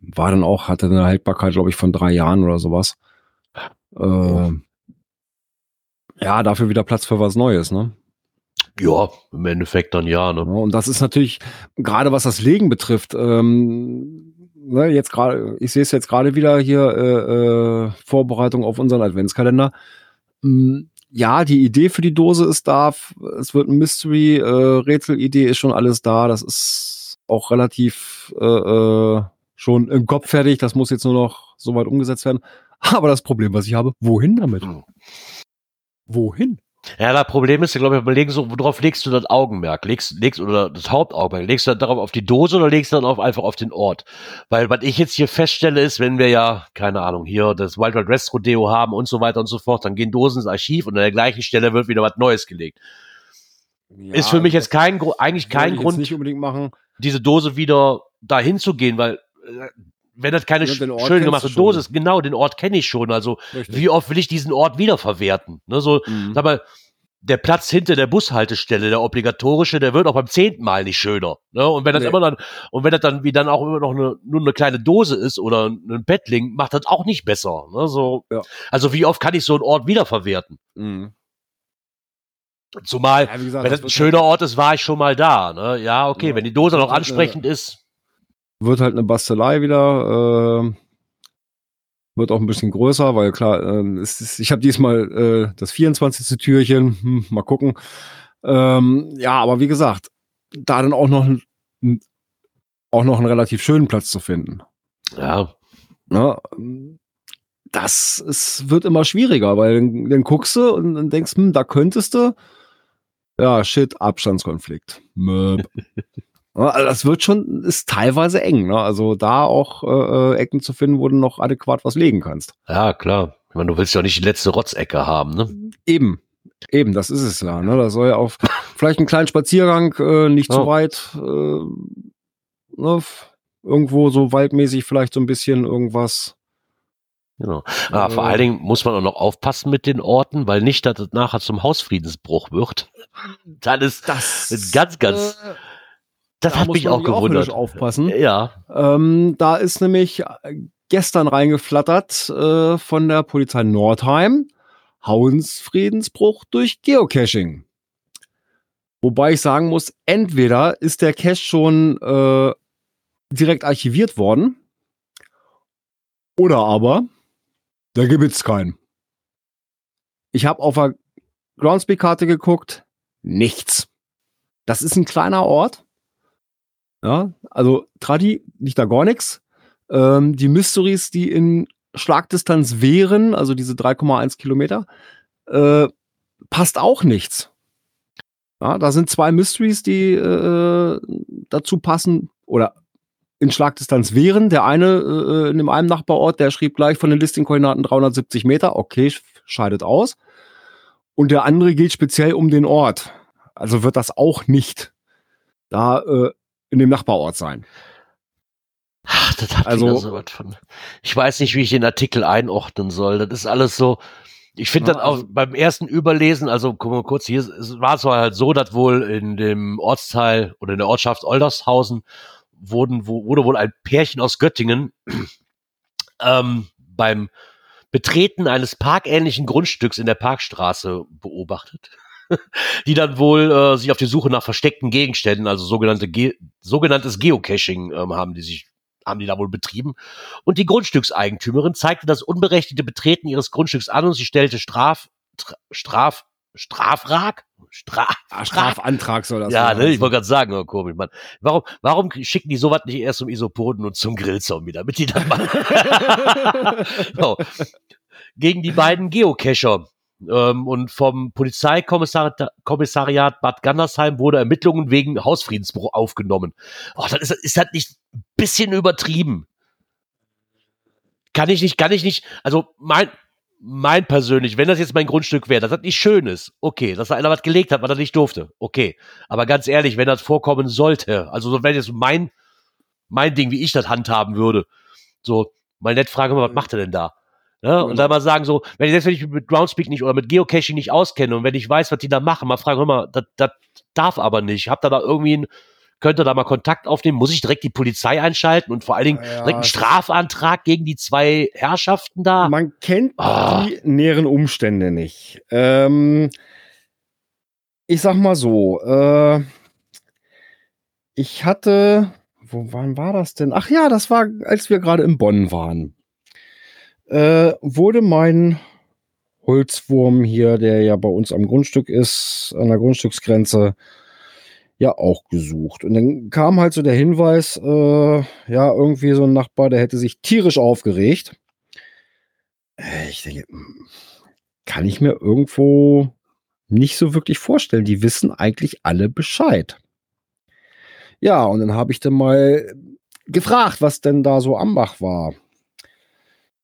war dann auch, hatte eine Haltbarkeit, glaube ich, von drei Jahren oder sowas. Äh, ja, dafür wieder Platz für was Neues, ne? Ja, im Endeffekt dann ja, ne? Und das ist natürlich, gerade was das Legen betrifft, ähm, ne, jetzt gerade, ich sehe es jetzt gerade wieder hier, äh, äh, Vorbereitung auf unseren Adventskalender. Ähm, ja, die Idee für die Dose ist da. Es wird ein Mystery, äh, Rätsel-Idee ist schon alles da. Das ist auch relativ äh, äh, schon im Kopf fertig. Das muss jetzt nur noch soweit umgesetzt werden. Aber das Problem, was ich habe, wohin damit? Hm. Wohin? Ja, das Problem ist, glaube ich, überlegen so, worauf legst du das Augenmerk? Legst, legst, oder das Hauptaugenmerk? Legst du dann darauf auf die Dose oder legst du dann auf, einfach auf den Ort? Weil, was ich jetzt hier feststelle, ist, wenn wir ja, keine Ahnung, hier das Wild Wild West Rodeo haben und so weiter und so fort, dann gehen Dosen ins Archiv und an der gleichen Stelle wird wieder was Neues gelegt. Ja, ist für mich jetzt kein, eigentlich kein Grund, diese Dose wieder dahin zu gehen, weil, äh, wenn das keine ja, schön gemachte Dose ist, genau, den Ort kenne ich schon. Also, Richtig. wie oft will ich diesen Ort wiederverwerten? Ne, so, mhm. sag mal, der Platz hinter der Bushaltestelle, der obligatorische, der wird auch beim zehnten Mal nicht schöner. Ne? Und wenn das nee. immer dann, und wenn das dann wie dann auch immer noch eine, nur eine kleine Dose ist oder ein Bettling, macht das auch nicht besser. Ne? So, ja. Also wie oft kann ich so einen Ort wiederverwerten? Mhm. Zumal, ja, gesagt, wenn das ein schöner Ort ist, war ich schon mal da. Ne? Ja, okay, ja, wenn die Dose noch ansprechend eine, ist. Wird halt eine Bastelei wieder. Äh, wird auch ein bisschen größer, weil klar, äh, ist, ich habe diesmal äh, das 24. Türchen. Hm, mal gucken. Ähm, ja, aber wie gesagt, da dann auch noch, auch noch einen relativ schönen Platz zu finden. Ja. Na, ne? das ist, wird immer schwieriger, weil dann, dann guckst du und dann denkst, hm, da könntest du. Ja, shit, Abstandskonflikt. Möb. Also das wird schon, ist teilweise eng. Ne? Also da auch äh, äh, Ecken zu finden, wo du noch adäquat was legen kannst. Ja, klar. Ich meine, du willst ja auch nicht die letzte Rotzecke haben, ne? Eben. Eben, das ist es ja. Ne? Da soll ja auch vielleicht einen kleinen Spaziergang, äh, nicht oh. zu weit, äh, ne? irgendwo so waldmäßig vielleicht so ein bisschen irgendwas. Genau. Aber äh, vor allen Dingen muss man auch noch aufpassen mit den Orten, weil nicht, dass es nachher zum Hausfriedensbruch wird. Dann ist das ganz, ganz. Äh, das da hat mich auch gewundert. Auch aufpassen. Ja. Ähm, da ist nämlich gestern reingeflattert äh, von der Polizei Nordheim Hausfriedensbruch durch Geocaching. Wobei ich sagen muss, entweder ist der Cache schon äh, direkt archiviert worden oder aber da gibt es keinen. Ich habe auf der Groundspeak-Karte geguckt, nichts. Das ist ein kleiner Ort. Ja, also Tradi liegt da gar nichts. Ähm, die Mysteries, die in Schlagdistanz wären, also diese 3,1 Kilometer, äh, passt auch nichts. Ja, da sind zwei Mysteries, die äh, dazu passen oder in Schlagdistanz wären. Der eine äh, in dem einen Nachbarort, der schrieb gleich von den Listing-Koordinaten 370 Meter. Okay, scheidet aus. Und der andere geht speziell um den Ort. Also wird das auch nicht da äh, in dem Nachbarort sein. Ach, das hat also, so was von. Ich weiß nicht, wie ich den Artikel einordnen soll. Das ist alles so. Ich finde ja, dann auch also, beim ersten Überlesen, also guck mal kurz, hier war es halt so, dass wohl in dem Ortsteil oder in der Ortschaft Oldershausen wurden, wo, wurde wohl ein Pärchen aus Göttingen ähm, beim Betreten eines parkähnlichen Grundstücks in der Parkstraße beobachtet, die dann wohl äh, sich auf die Suche nach versteckten Gegenständen, also sogenannte Ge sogenanntes Geocaching ähm, haben die sich haben die da wohl betrieben. Und die Grundstückseigentümerin zeigte das unberechtigte Betreten ihres Grundstücks an und sie stellte Straf, Straf, Strafrag? Straf, ah, Strafantrag soll das Ja, ne, ich wollte gerade sagen, oh, komisch, Mann. Warum, warum schicken die sowas nicht erst zum Isopoden und zum Grillzombie, damit die dann mal so. gegen die beiden Geocacher. Ähm, und vom Polizeikommissariat Bad Gandersheim wurde Ermittlungen wegen Hausfriedensbruch aufgenommen. Oh, das ist, ist das nicht ein bisschen übertrieben? Kann ich nicht, kann ich nicht, also mein, mein persönlich, wenn das jetzt mein Grundstück wäre, dass das nicht schön ist, okay, dass da einer was gelegt hat, was er nicht durfte, okay. Aber ganz ehrlich, wenn das vorkommen sollte, also wenn jetzt mein, mein Ding, wie ich das handhaben würde, so, mal nett fragen, was macht er denn da? Ne? Und dann mal sagen so, wenn ich selbst wenn ich mit Groundspeak nicht oder mit Geocaching nicht auskenne und wenn ich weiß, was die da machen, mal fragen, hör mal, das, das darf aber nicht. Habt ihr da irgendwie ein, könnte da mal Kontakt aufnehmen? Muss ich direkt die Polizei einschalten und vor allen Dingen ja, direkt einen Strafantrag gegen die zwei Herrschaften da? Man kennt oh. die näheren Umstände nicht. Ähm, ich sag mal so, äh, ich hatte, wo wann war das denn? Ach ja, das war, als wir gerade in Bonn waren. Äh, wurde mein Holzwurm hier, der ja bei uns am Grundstück ist, an der Grundstücksgrenze, ja auch gesucht. Und dann kam halt so der Hinweis, äh, ja, irgendwie so ein Nachbar, der hätte sich tierisch aufgeregt. Äh, ich denke, hm, kann ich mir irgendwo nicht so wirklich vorstellen. Die wissen eigentlich alle Bescheid. Ja, und dann habe ich dann mal gefragt, was denn da so Ambach war.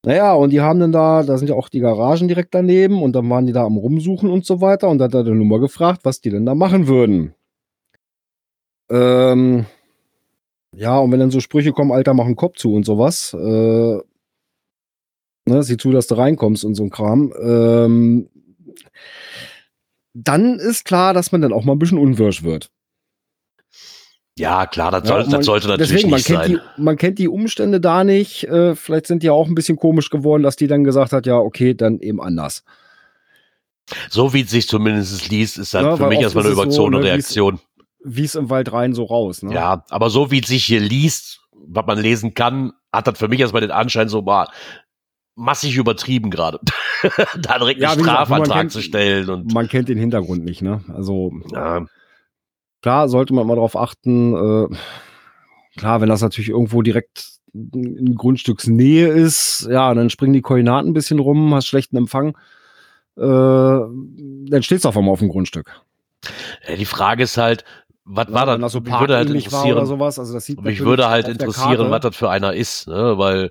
Naja, und die haben dann da, da sind ja auch die Garagen direkt daneben und dann waren die da am Rumsuchen und so weiter und dann hat er dann nur mal gefragt, was die denn da machen würden. Ähm, ja, und wenn dann so Sprüche kommen, Alter, mach einen Kopf zu und sowas, äh, ne, sieh zu, dass du reinkommst und so ein Kram, ähm, dann ist klar, dass man dann auch mal ein bisschen unwirsch wird. Ja, klar, das, soll, ja, man, das sollte natürlich deswegen, nicht man sein. Die, man kennt die Umstände da nicht. Äh, vielleicht sind die auch ein bisschen komisch geworden, dass die dann gesagt hat, ja, okay, dann eben anders. So wie es sich zumindest liest, ist das ja, für mich erstmal eine Überzeugung so, ne, Reaktion wie es im Wald rein so raus. Ne? Ja, aber so wie es sich hier liest, was man lesen kann, hat das für mich erstmal den Anschein so mal massig übertrieben gerade. da direkt ja, einen Strafantrag kennt, zu stellen. Und man kennt den Hintergrund nicht, ne? Also ja. Klar sollte man mal darauf achten, äh, klar, wenn das natürlich irgendwo direkt in Grundstücksnähe ist, ja, dann springen die Koordinaten ein bisschen rum, hast schlechten Empfang, äh, dann stehst du auf einmal auf dem Grundstück. Die Frage ist halt, was ja, war das? das so mich würde halt interessieren, oder sowas. Also das sieht mich würde halt interessieren, was das für einer ist, ne? weil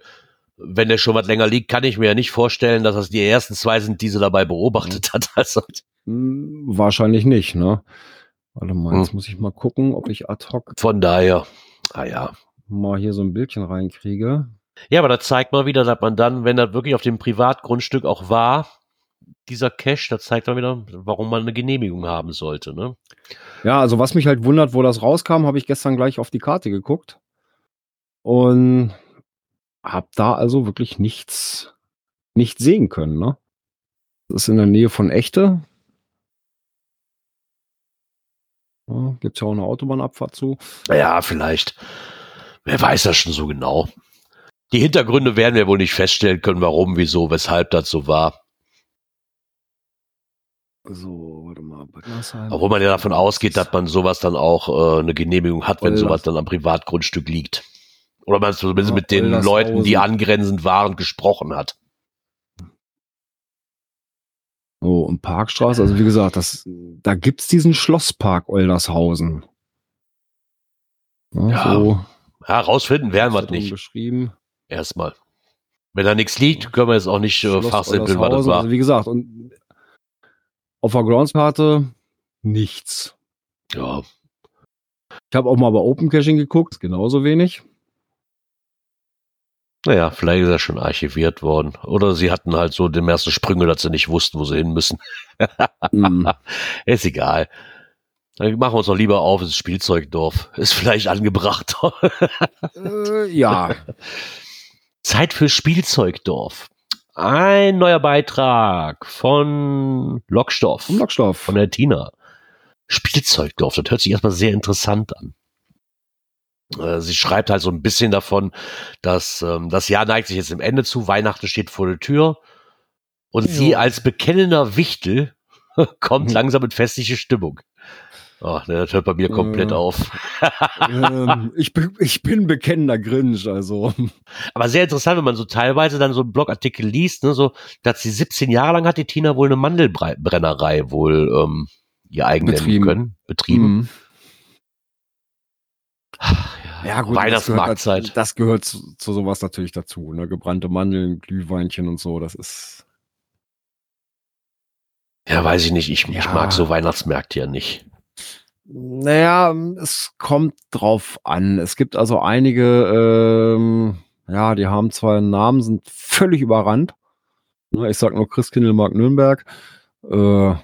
wenn der schon was länger liegt, kann ich mir ja nicht vorstellen, dass das die ersten zwei sind, die sie dabei beobachtet hat. Also. Hm, wahrscheinlich nicht, ne? Warte mal, jetzt hm. muss ich mal gucken, ob ich ad hoc. Von daher, ah ja. Mal hier so ein Bildchen reinkriege. Ja, aber das zeigt mal wieder, dass man dann, wenn das wirklich auf dem Privatgrundstück auch war, dieser Cache, das zeigt dann wieder, warum man eine Genehmigung haben sollte. Ne? Ja, also was mich halt wundert, wo das rauskam, habe ich gestern gleich auf die Karte geguckt und habe da also wirklich nichts, nichts sehen können. Ne? Das ist in der Nähe von Echte. Ja, Gibt es ja auch eine Autobahnabfahrt zu. Ja, vielleicht. Wer weiß das schon so genau. Die Hintergründe werden wir wohl nicht feststellen können, warum, wieso, weshalb das so war. So, warte mal. Obwohl man ja davon ausgeht, dass man sowas dann auch äh, eine Genehmigung hat, wenn sowas dann am Privatgrundstück liegt. Oder man zumindest ja, mit den Leuten, die angrenzend waren, gesprochen hat. Oh, und Parkstraße, also wie gesagt, das, da gibt's diesen Schlosspark Oldershausen. Ja, Ja, so Ja, rausfinden werden wir nicht. beschrieben. Erstmal. Wenn da nichts liegt, können wir jetzt auch nicht äh, fachsimpeln, was das war. Also wie gesagt, und auf der Groundskarte nichts. Ja, Ich habe auch mal bei Open Caching geguckt, genauso wenig. Naja, vielleicht ist er schon archiviert worden. Oder sie hatten halt so den ersten Sprünge, dass sie nicht wussten, wo sie hin müssen. Hm. Ist egal. Dann machen wir uns doch lieber auf ins Spielzeugdorf. Ist vielleicht angebrachter. äh, ja, Zeit für Spielzeugdorf. Ein neuer Beitrag von Lockstoff. vom Lockstoff. von der Tina. Spielzeugdorf, das hört sich erstmal sehr interessant an. Äh, Sie schreibt halt so ein bisschen davon, dass ähm, das Jahr neigt sich jetzt im Ende zu, Weihnachten steht vor der Tür und Ja. sie als bekennender Wichtel kommt Hm. langsam in festliche Stimmung. Ach, ne, das hört bei mir komplett Äh. auf. ähm, ich, bin, ich bin bekennender Grinch, also. Aber sehr interessant, wenn man so teilweise dann so einen Blogartikel liest, ne, so, dass sie 17 Jahre lang hat die Tina wohl eine Mandelbrennerei wohl ähm, ihr eigen nennen Betrieben. können, betrieben. Mhm. Ja, gut, Weihnachtsmarktzeit. Das gehört, das gehört zu, zu sowas natürlich dazu. Ne? Gebrannte Mandeln, Glühweinchen und so, das ist. Ja, weiß ich nicht. Ich, ich Ja. mag so Weihnachtsmärkte ja nicht. Naja, es kommt drauf an. Es gibt also einige, ähm, ja, die haben zwar einen Namen, sind völlig überrannt. Ne, Ich sag nur Christkindlmarkt Nürnberg. Äh,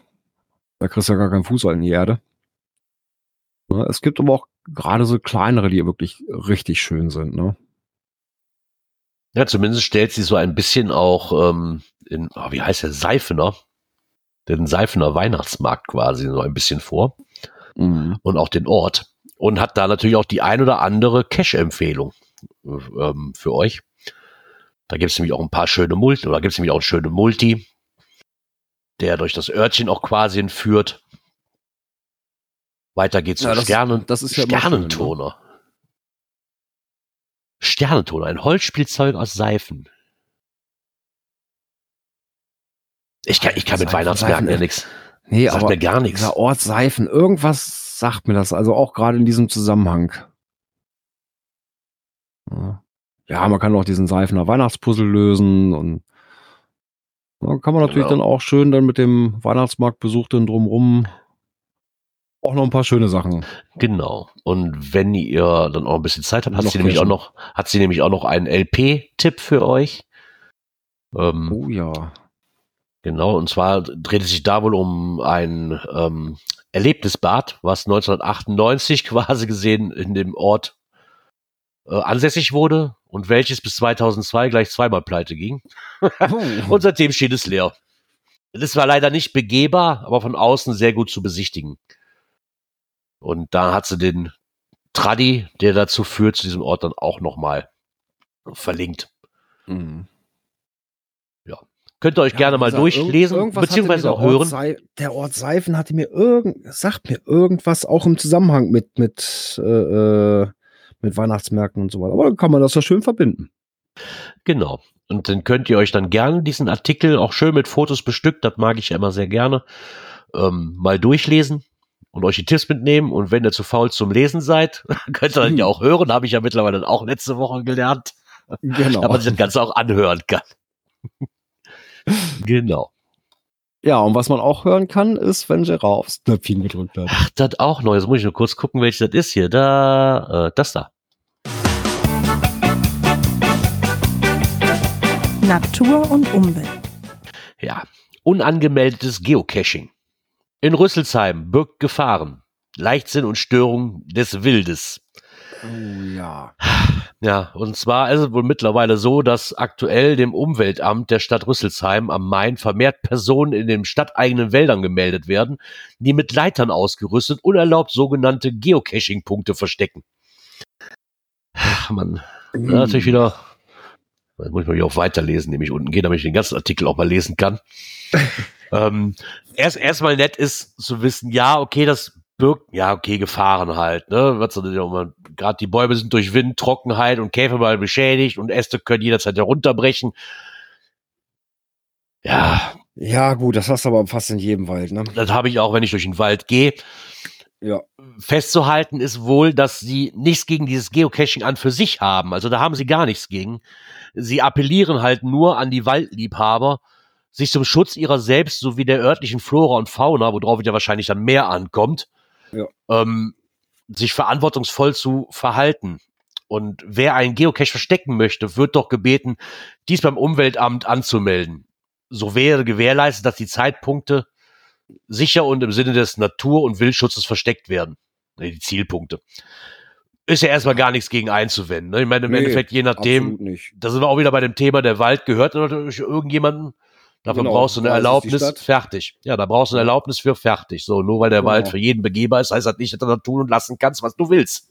da kriegst du ja gar keinen Fuß in die Erde. Ne, Es gibt aber auch gerade so kleinere, die wirklich richtig schön sind. Ne? Ja, zumindest stellt sie so ein bisschen auch ähm, in, oh, wie heißt der, Seifener, den Seifener Weihnachtsmarkt quasi so ein bisschen vor Mhm. und auch den Ort und hat da natürlich auch die ein oder andere Cash-Empfehlung äh, ähm, für euch. Da gibt es nämlich auch ein paar schöne Multi, oder gibt es nämlich auch einen schönen Multi, der durch das Örtchen auch quasi entführt. Weiter geht's Ja, zu das- Sternen, das ist ja schön, ne? Sternentoner. Sternentoner, ein Holzspielzeug aus Seifen. Ich kann, ich kann mit Seifen, Weihnachtsmärkten ja nichts. Nee, Sagt aber mir gar nichts. dieser Ort Seifen, irgendwas sagt mir das, also auch gerade in diesem Zusammenhang. Ja. Man kann auch diesen Seifener Weihnachtspuzzle lösen und da kann man natürlich Genau. dann auch schön dann mit dem Weihnachtsmarktbesuch dann drumrum auch noch ein paar schöne Sachen. Genau. Und wenn ihr dann auch ein bisschen Zeit habt, hat Noch sie nämlich auch noch, hat sie nämlich auch noch einen LP-Tipp für euch. Ähm, Oh ja. Genau, und zwar dreht es sich da wohl um ein ähm, Erlebnisbad, was 1998 quasi gesehen in dem Ort äh, ansässig wurde und welches bis 2002 gleich zweimal pleite ging. Und seitdem steht es leer. Es zwar leider nicht begehbar, aber von außen sehr gut zu besichtigen. Und da hat sie den Tradi, der dazu führt, zu diesem Ort dann auch nochmal verlinkt. Mhm. Könnt ihr euch Ja, gerne mal gesagt, durchlesen, irgend- beziehungsweise auch hören. Sei, der Ort Seifen hatte mir irgend, sagt mir irgendwas auch im Zusammenhang mit, mit, äh, äh, mit Weihnachtsmärkten und so weiter. Aber dann kann man das ja schön verbinden. Genau. Und dann könnt ihr euch dann gerne diesen Artikel auch schön mit Fotos bestückt, das mag ich ja immer sehr gerne, ähm, mal durchlesen und euch die Tipps mitnehmen. Und wenn ihr zu faul zum Lesen seid, könnt ihr dann ja auch hören. Habe ich ja mittlerweile dann auch letzte Woche gelernt, Genau. dass man sich das Ganze auch anhören kann. genau. Ja, und was man auch hören kann, ist, wenn Gerard aufs Knöpfchen gedrückt hat. Ach, das auch noch. Jetzt muss ich nur kurz gucken, welches das ist hier. Da, äh, das da. Natur und Umwelt. Ja. Unangemeldetes Geocaching. In Rüsselsheim birgt Gefahren. Leichtsinn und Störung des Wildes. Oh ja. Ja, und zwar ist es wohl mittlerweile so, dass aktuell dem Umweltamt der Stadt Rüsselsheim am Main vermehrt Personen in den stadteigenen Wäldern gemeldet werden, die mit Leitern ausgerüstet unerlaubt sogenannte Geocaching-Punkte verstecken. Ach, Mann. Ja, natürlich wieder. Jetzt muss ich mal wieder auf Weiterlesen, nämlich unten gehen, damit ich den ganzen Artikel auch mal lesen kann. ähm, erst erstmal nett ist zu wissen, ja, okay, das birgt, ja, okay, Gefahren halt, ne? Was gerade die Bäume sind durch Wind, Trockenheit und Käferball beschädigt und Äste können jederzeit herunterbrechen. Ja, Ja, gut, das hast du aber fast in jedem Wald, ne? Das habe ich auch, wenn ich durch den Wald gehe. Ja. Festzuhalten ist wohl, dass sie nichts gegen dieses Geocaching an für sich haben. Also da haben sie gar nichts gegen. Sie appellieren halt nur an die Waldliebhaber, sich zum Schutz ihrer selbst sowie der örtlichen Flora und Fauna, worauf ja wahrscheinlich dann mehr ankommt, Ja. ähm, sich verantwortungsvoll zu verhalten. Und wer einen Geocache verstecken möchte, wird doch gebeten, dies beim Umweltamt anzumelden. So wäre gewährleistet, dass die Zeitpunkte sicher und im Sinne des Natur- und Wildschutzes versteckt werden. Nee, Die Zielpunkte. Ist ja erstmal gar nichts gegen einzuwenden. Ne? Ich meine, im Nee, Endeffekt, je nachdem, Absolut nicht. da sind wir auch wieder bei dem Thema, der Wald gehört natürlich irgendjemandem. Dafür Genau, brauchst du eine da Erlaubnis, fertig. Ja, da brauchst du eine Erlaubnis für fertig. So, nur weil der Genau. Wald für jeden begehbar ist, heißt das nicht, dass du da tun und lassen kannst, was du willst.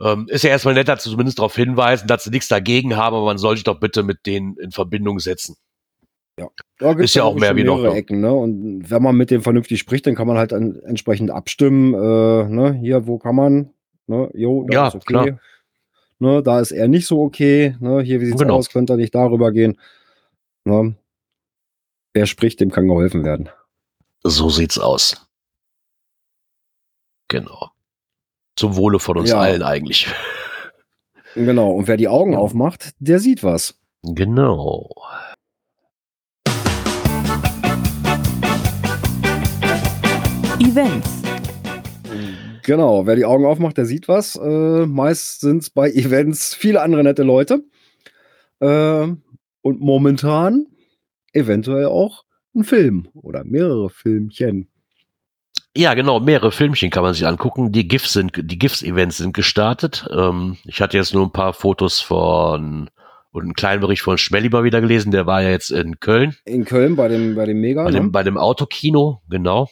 Ähm, ist ja erstmal nett, dass sie zumindest darauf hinweisen, dass sie nichts dagegen haben, aber man soll sich doch bitte mit denen in Verbindung setzen. Da gibt's Ist ja auch mehr wie noch? Ecken, ne? Und wenn man mit dem vernünftig spricht, dann kann man halt dann entsprechend abstimmen, äh, ne? Hier, wo kann man? Ne? Jo, da Ja, ist okay. klar. Ne? Da ist er nicht so okay. Ne? Hier, wie sieht's Genau. aus? Könnte er nicht darüber gehen? Ne? Wer spricht, dem kann geholfen werden. So sieht's aus. Genau. Zum Wohle von uns Ja. allen eigentlich. Genau. Und wer die Augen aufmacht, der sieht was. Genau. Events. Genau, wer die Augen aufmacht, der sieht was. Äh, meist sind es bei Events viele andere nette Leute. Äh, und momentan eventuell auch ein Film oder mehrere Filmchen. Ja, genau, mehrere Filmchen kann man sich angucken. Die GIFs sind, die GIFs-Events sind gestartet. Ähm, ich hatte jetzt nur ein paar Fotos von und einen kleinen Bericht von Schmelly mal wieder gelesen. Der war ja jetzt in Köln In Köln bei dem, bei dem Mega. bei ne? dem, bei dem Autokino, genau.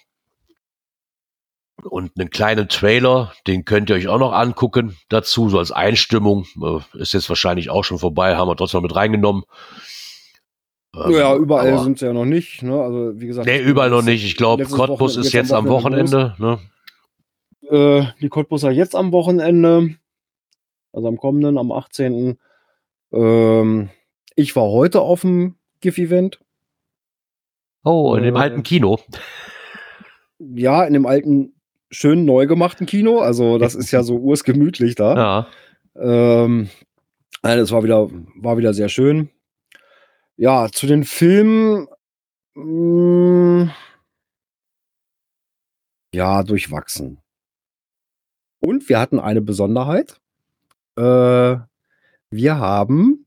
Und einen kleinen Trailer, den könnt ihr euch auch noch angucken dazu, so als Einstimmung. Äh, ist jetzt wahrscheinlich auch schon vorbei, haben wir trotzdem mit reingenommen. Ähm, ja, überall aber- sind sie ja noch nicht. Ne? Also, wie gesagt, Nee, überall noch nicht. Ich glaube, Cottbus Wochenende- ist jetzt am Wochenende. Ne? Äh, die Cottbuser jetzt am Wochenende, also am kommenden, am 18. Ähm, ich war heute auf dem GIF-Event. Oh, in dem Äh, alten Kino. Ja, in dem alten, schön neu gemachten Kino. Also, das ist ja so ursgemütlich da. Ja. Ähm, nein, es war wieder, war wieder sehr schön. Ja, zu den Filmen. mh, ja, durchwachsen. Und wir hatten eine Besonderheit. Äh, wir haben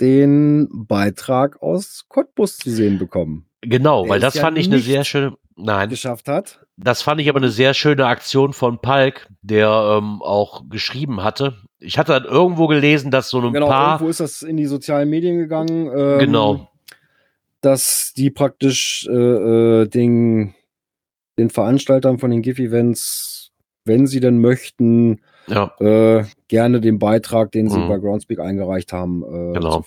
den Beitrag aus Cottbus zu sehen bekommen. Genau, weil das ja fand ich eine sehr schöne. Nein, Geschafft hat. das fand ich aber eine sehr schöne Aktion von Palk, der ähm, auch geschrieben hatte. Ich hatte dann irgendwo gelesen, dass so ein Genau, paar. irgendwo ist das in die sozialen Medien gegangen. Ähm, Genau. Dass die praktisch äh, äh, den, den Veranstaltern von den GIF-Events, wenn sie denn möchten, Ja. äh, gerne den Beitrag, den sie Mhm. bei Groundspeak eingereicht haben, äh, Genau.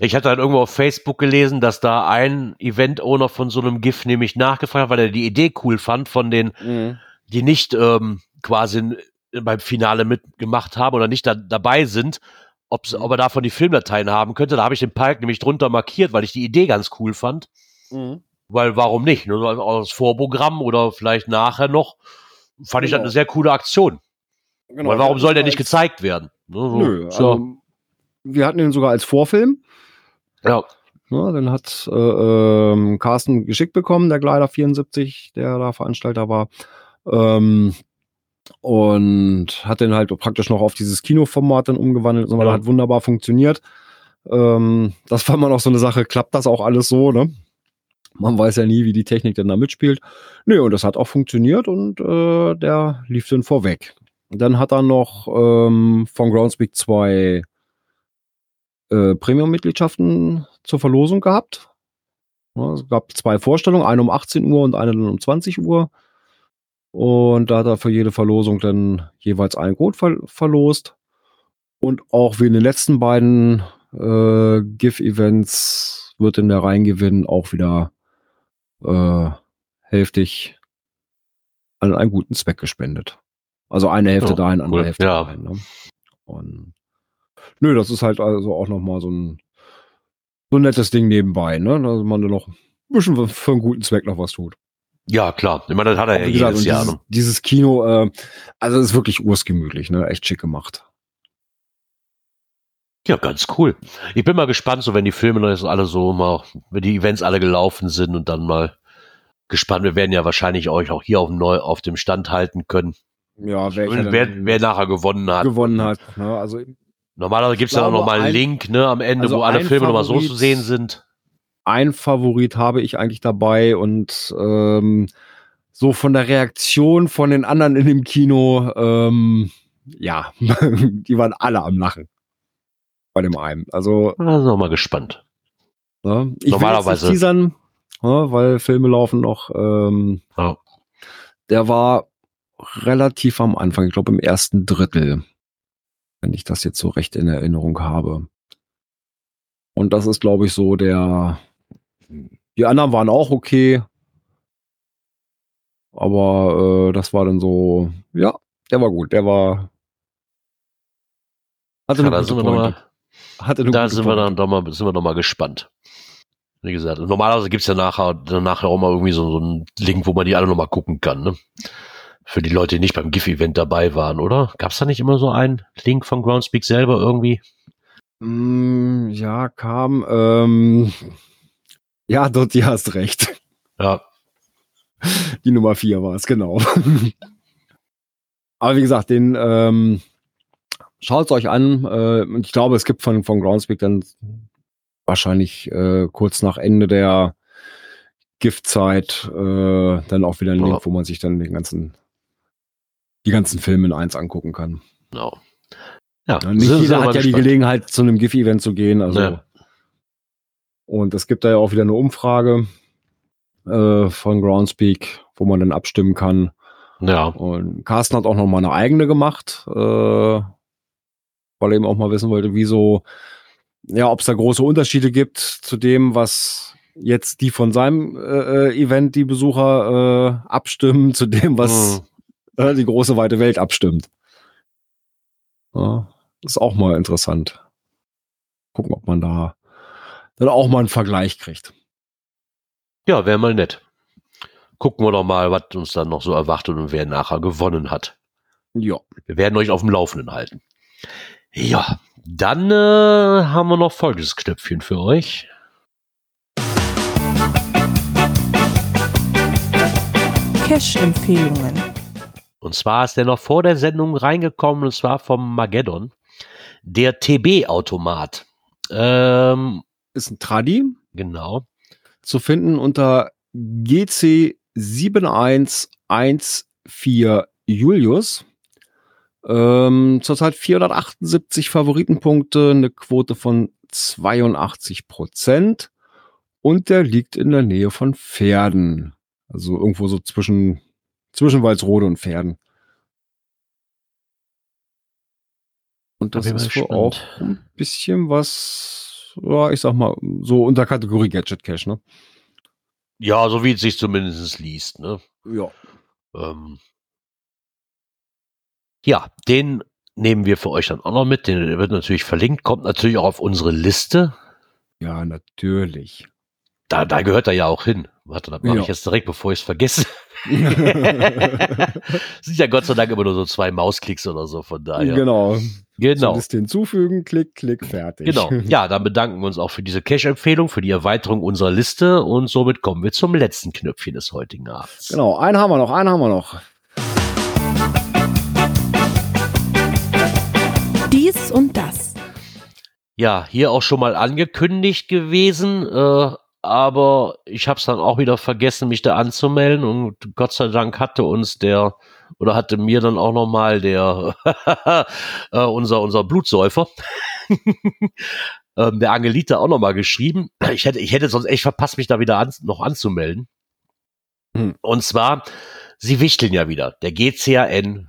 Ich hatte dann irgendwo auf Facebook gelesen, dass da ein Event-Owner von so einem GIF nämlich nachgefragt hat, weil er die Idee cool fand von den, Mhm. die nicht ähm, quasi beim Finale mitgemacht haben oder nicht da, dabei sind, Mhm. ob er davon die Filmdateien haben könnte. Da habe ich den Palk nämlich drunter markiert, weil ich die Idee ganz cool fand. Mhm. Weil warum nicht? Nur so als Vorprogramm oder vielleicht nachher noch. Fand ich das Genau. eine sehr coole Aktion. Genau, Weil warum soll der nicht gezeigt werden? Ne, so, Nö, tja, also, wir hatten ihn sogar als Vorfilm. ja, Ne, den hat äh, ähm, Carsten geschickt bekommen, der Gleiter 74, der da Veranstalter war. Ähm, und hat den halt praktisch noch auf dieses Kinoformat dann umgewandelt. Und Ja. hat wunderbar funktioniert. Ähm, das war immer noch so eine Sache, klappt das auch alles so, ne? Man weiß ja nie, wie die Technik denn da mitspielt. Nö, und das hat auch funktioniert und äh, der lief dann vorweg. Dann hat er noch ähm, von Groundspeak zwei äh, Premium-Mitgliedschaften zur Verlosung gehabt. Ja, es gab zwei Vorstellungen, eine um 18 Uhr und eine dann um 20 Uhr. Und da hat er für jede Verlosung dann jeweils einen Code ver verlost. Und auch wie in den letzten beiden äh, GIF-Events wird in der Reingewinn auch wieder äh, hälftig an einen guten Zweck gespendet. Also eine Hälfte Ja, dahin, andere cool. Hälfte Ja. dahin. Ne? Und nö, das ist halt also auch noch mal so ein so ein nettes Ding nebenbei, ne? Also man dann noch bisschen für einen guten Zweck noch was tut. Ja, klar. Ich meine, das hat er ja gesagt, jedes Jahr. dieses, Ne? dieses Kino, äh, also ist wirklich ursgemütlich, ne? Echt schick gemacht. Ja, ganz cool. Ich bin mal gespannt, so wenn die Filme noch jetzt alle so mal, wenn die Events alle gelaufen sind und dann mal gespannt. Wir werden ja wahrscheinlich euch auch hier auf dem, Neu auf dem Stand halten können. Ja, dann wer, wer nachher gewonnen hat. gewonnen hat. Ne? Also Normalerweise gibt's ja auch glaube, noch mal einen ein- Link ne, am Ende, also wo alle Filme nochmal so zu sehen sind. Ein Favorit habe ich eigentlich dabei und ähm, so von der Reaktion von den anderen in dem Kino, ähm, ja, die waren alle am Lachen. Bei dem einen. Also, Da sind wir mal gespannt. ne, ich Normalerweise- will teasern, ne, weil Filme laufen noch. Ähm, Ja. der war relativ am Anfang, ich glaube im ersten Drittel, wenn ich das jetzt so recht in Erinnerung habe. Und das ist, glaube ich, so der. Die anderen waren auch okay. Aber äh, das war dann so, ja, der war gut. Der war. Hatte Ja, da sind wir noch Pointe. mal, Hatte eine da sind wir dann doch mal, sind wir noch mal gespannt. Wie gesagt, normalerweise gibt's ja nachher, nachher auch mal irgendwie so, so einen Link, wo man die alle noch mal gucken kann. Ne? Für die Leute, die nicht beim GIF-Event dabei waren, oder? Gab's da nicht immer so einen Link von Groundspeak selber irgendwie? Mm, ja, kam. Ähm, ja, dort, die hast recht. Ja, Die Nummer vier war es, genau. Aber wie gesagt, den ähm, schaut euch an. Äh, ich glaube, es gibt von, von Groundspeak dann wahrscheinlich äh, kurz nach Ende der Giftzeit äh, dann auch wieder einen. Link, wo man sich dann den ganzen, die ganzen Filme in eins angucken kann. genau. Ja, Ja, nicht jeder hat ja die gespannt. Gelegenheit, zu einem GIF-Event zu gehen. Also. Ja. Und es gibt da ja auch wieder eine Umfrage äh, von Groundspeak, wo man dann abstimmen kann. Ja, Und Carsten hat auch noch mal eine eigene gemacht, äh, weil er eben auch mal wissen wollte, wieso, ja, ob es da große Unterschiede gibt zu dem, was jetzt die von seinem äh, äh, Event, die Besucher äh, abstimmen, zu dem, was Mhm. äh, die große weite Welt abstimmt. Ja, ist auch mal interessant. Gucken, ob man da dann auch mal einen Vergleich kriegt. Ja, wäre mal nett. Gucken wir doch mal, was uns dann noch so erwartet und wer nachher gewonnen hat. Ja. Wir werden euch auf dem Laufenden halten. Ja, dann äh, haben wir noch folgendes Knöpfchen für euch. Cash-Empfehlungen. Und zwar ist der noch vor der Sendung reingekommen, und zwar vom Mageddon. Der TB-Automat. Ähm, Ist ein Tradi. genau. zu finden unter GC7114 Julius. Ähm, zurzeit 478 Favoritenpunkte, eine Quote von 82 Prozent. Und der liegt in der Nähe von Pferden. Also irgendwo so zwischen, zwischen Walsrode und Pferden. Und das ist wohl auch ein bisschen was, ja, ich sag mal, so unter Kategorie Gadget Cash, ne? Ja, so wie es sich zumindest liest. Ne? Ja. Ähm, ja, den nehmen wir für euch dann auch noch mit. Den wird natürlich verlinkt, kommt natürlich auch auf unsere Liste. Ja, natürlich. Da, da gehört er ja auch hin. Warte, das mache Ja. ich jetzt direkt, bevor ich es vergesse. sind ja Gott sei Dank immer nur so zwei Mausklicks oder so, von daher. Genau. Genau. Liste hinzufügen, klick, klick, fertig. Genau. Ja, dann bedanken wir uns auch für diese Cash-Empfehlung, für die Erweiterung unserer Liste und somit kommen wir zum letzten Knöpfchen des heutigen Abends. Genau, einen haben wir noch, einen haben wir noch. Dies und das. Ja, hier auch schon mal angekündigt gewesen, äh, aber ich habe es dann auch wieder vergessen, mich da anzumelden und Gott sei Dank hatte uns der oder hatte mir dann auch noch mal der äh, unser unser Blutsäufer ähm, der Angelita auch noch mal geschrieben. Ich hätte ich hätte sonst echt verpasst, mich da wieder an, noch anzumelden. Hm. Und zwar sie wichteln ja wieder. Der GCAN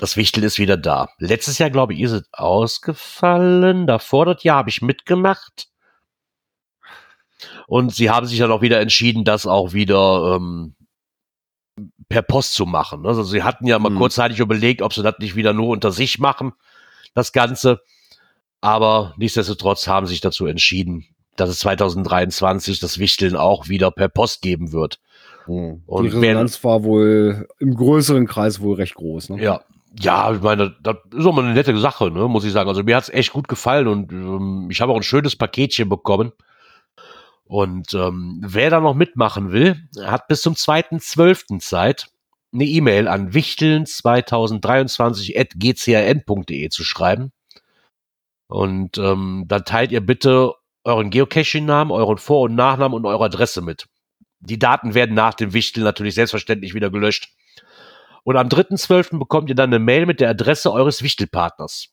das Wichteln ist wieder da. Letztes Jahr, glaube ich, ist es ausgefallen. Davor das Jahr habe ich mitgemacht. Und sie haben sich dann auch wieder entschieden, das auch wieder ähm, per Post zu machen. Also sie hatten ja mal Mhm. kurzzeitig überlegt, ob sie das nicht wieder nur unter sich machen, das Ganze. Aber nichtsdestotrotz haben sie sich dazu entschieden, dass es 2023 das Wichteln auch wieder per Post geben wird. Hm. Und Die Resonanz war wohl im größeren Kreis wohl recht groß. Ne? Ja, ja, ich meine, das ist auch mal eine nette Sache, ne, muss ich sagen. Also mir hat's echt gut gefallen und ähm, ich habe auch ein schönes Paketchen bekommen. Und ähm, wer da noch mitmachen will, hat bis zum 2.12. Zeit, eine E-Mail an wichteln2023.gcrn.de zu schreiben. Und ähm, dann teilt ihr bitte euren Geocaching-Namen, euren Vor- und Nachnamen und eure Adresse mit. Die Daten werden nach dem Wichteln natürlich selbstverständlich wieder gelöscht. Und am 3.12. bekommt ihr dann eine Mail mit der Adresse eures Wichtelpartners.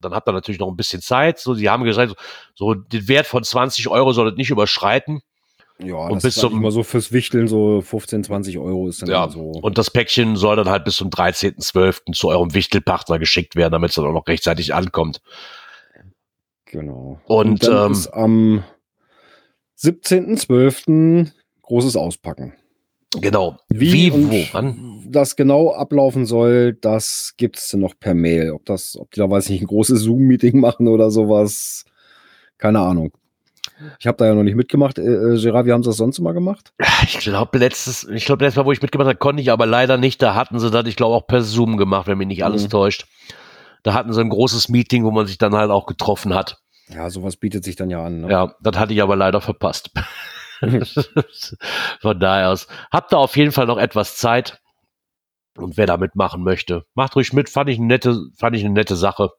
Dann habt ihr natürlich noch ein bisschen Zeit. So, sie haben gesagt, so den Wert von 20 Euro soll es nicht überschreiten. Ja, Und das bis ist zum- immer so fürs Wichteln so 15, 20 Euro ist dann Ja, so. und das Päckchen soll dann halt bis zum 13.12. zu eurem Wichtelpartner geschickt werden, damit es dann auch noch rechtzeitig ankommt. Genau. Und, dann ähm, ist am 17.12. großes Auspacken. Genau. Wie, Wie, und wo, wann? das genau ablaufen soll, das gibt's dann noch per Mail. Ob das, ob die da weiß ich nicht ein großes Zoom-Meeting machen oder sowas, keine Ahnung. Ich habe da ja noch nicht mitgemacht. Äh, äh, Gerard, wie haben sie das sonst immer gemacht? Ich glaube, letztes, ich glaube, letztes Mal, wo ich mitgemacht habe, konnte ich aber leider nicht. Da hatten sie das, ich glaube, auch per Zoom gemacht, wenn mich nicht alles Mhm. täuscht. Da hatten sie ein großes Meeting, wo man sich dann halt auch getroffen hat. Ja, sowas bietet sich dann ja an. Ne? Ja, das hatte ich aber leider verpasst. Von daher aus. Habt ihr auf jeden Fall noch etwas Zeit. Und wer da mitmachen möchte, macht ruhig mit. Fand ich eine nette, fand ich eine nette Sache.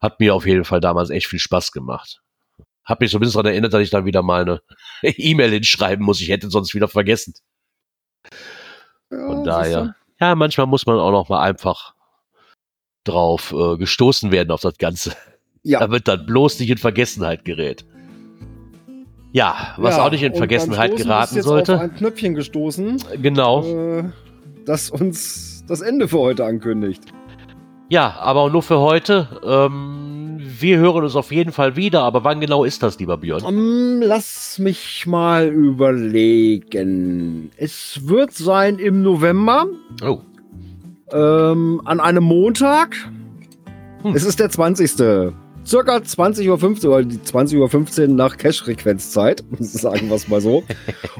Hat mir auf jeden Fall damals echt viel Spaß gemacht. Hab mich zumindest daran erinnert, dass ich dann wieder mal eine E-Mail hinschreiben muss. Ich hätte sonst wieder vergessen. Ja, Von siehste. daher. Ja, manchmal muss man auch noch mal einfach drauf äh, gestoßen werden auf das Ganze. Ja. Damit dann bloß nicht in Vergessenheit gerät. Ja, was Ja, auch nicht in Vergessenheit geraten jetzt sollte. Auf ein Knöpfchen gestoßen, Genau. äh, das uns das Ende für heute ankündigt. Ja, aber nur für heute. Ähm, wir hören uns auf jeden Fall wieder, aber wann genau ist das, lieber Björn? Ähm, lass mich mal überlegen. Es wird sein im November, Oh, ähm, an einem Montag. Hm. Es ist der 20. Circa 20.15 Uhr oder die 20.15 Uhr nach Cash-Frequenzzeit, sagen wir es mal so.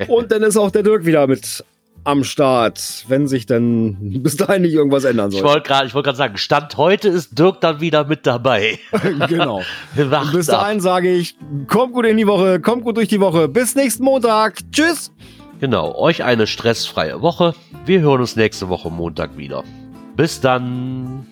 Und dann ist auch der Dirk wieder mit am Start, wenn sich dann bis dahin nicht irgendwas ändern ich soll. wollte gerade wollt sagen, Stand heute ist Dirk dann wieder mit dabei. genau. Bis ab. dahin sage ich, kommt gut in die Woche, kommt gut durch die Woche. Bis nächsten Montag. Tschüss. Genau, euch eine stressfreie Woche. Wir hören uns nächste Woche Montag wieder. Bis dann.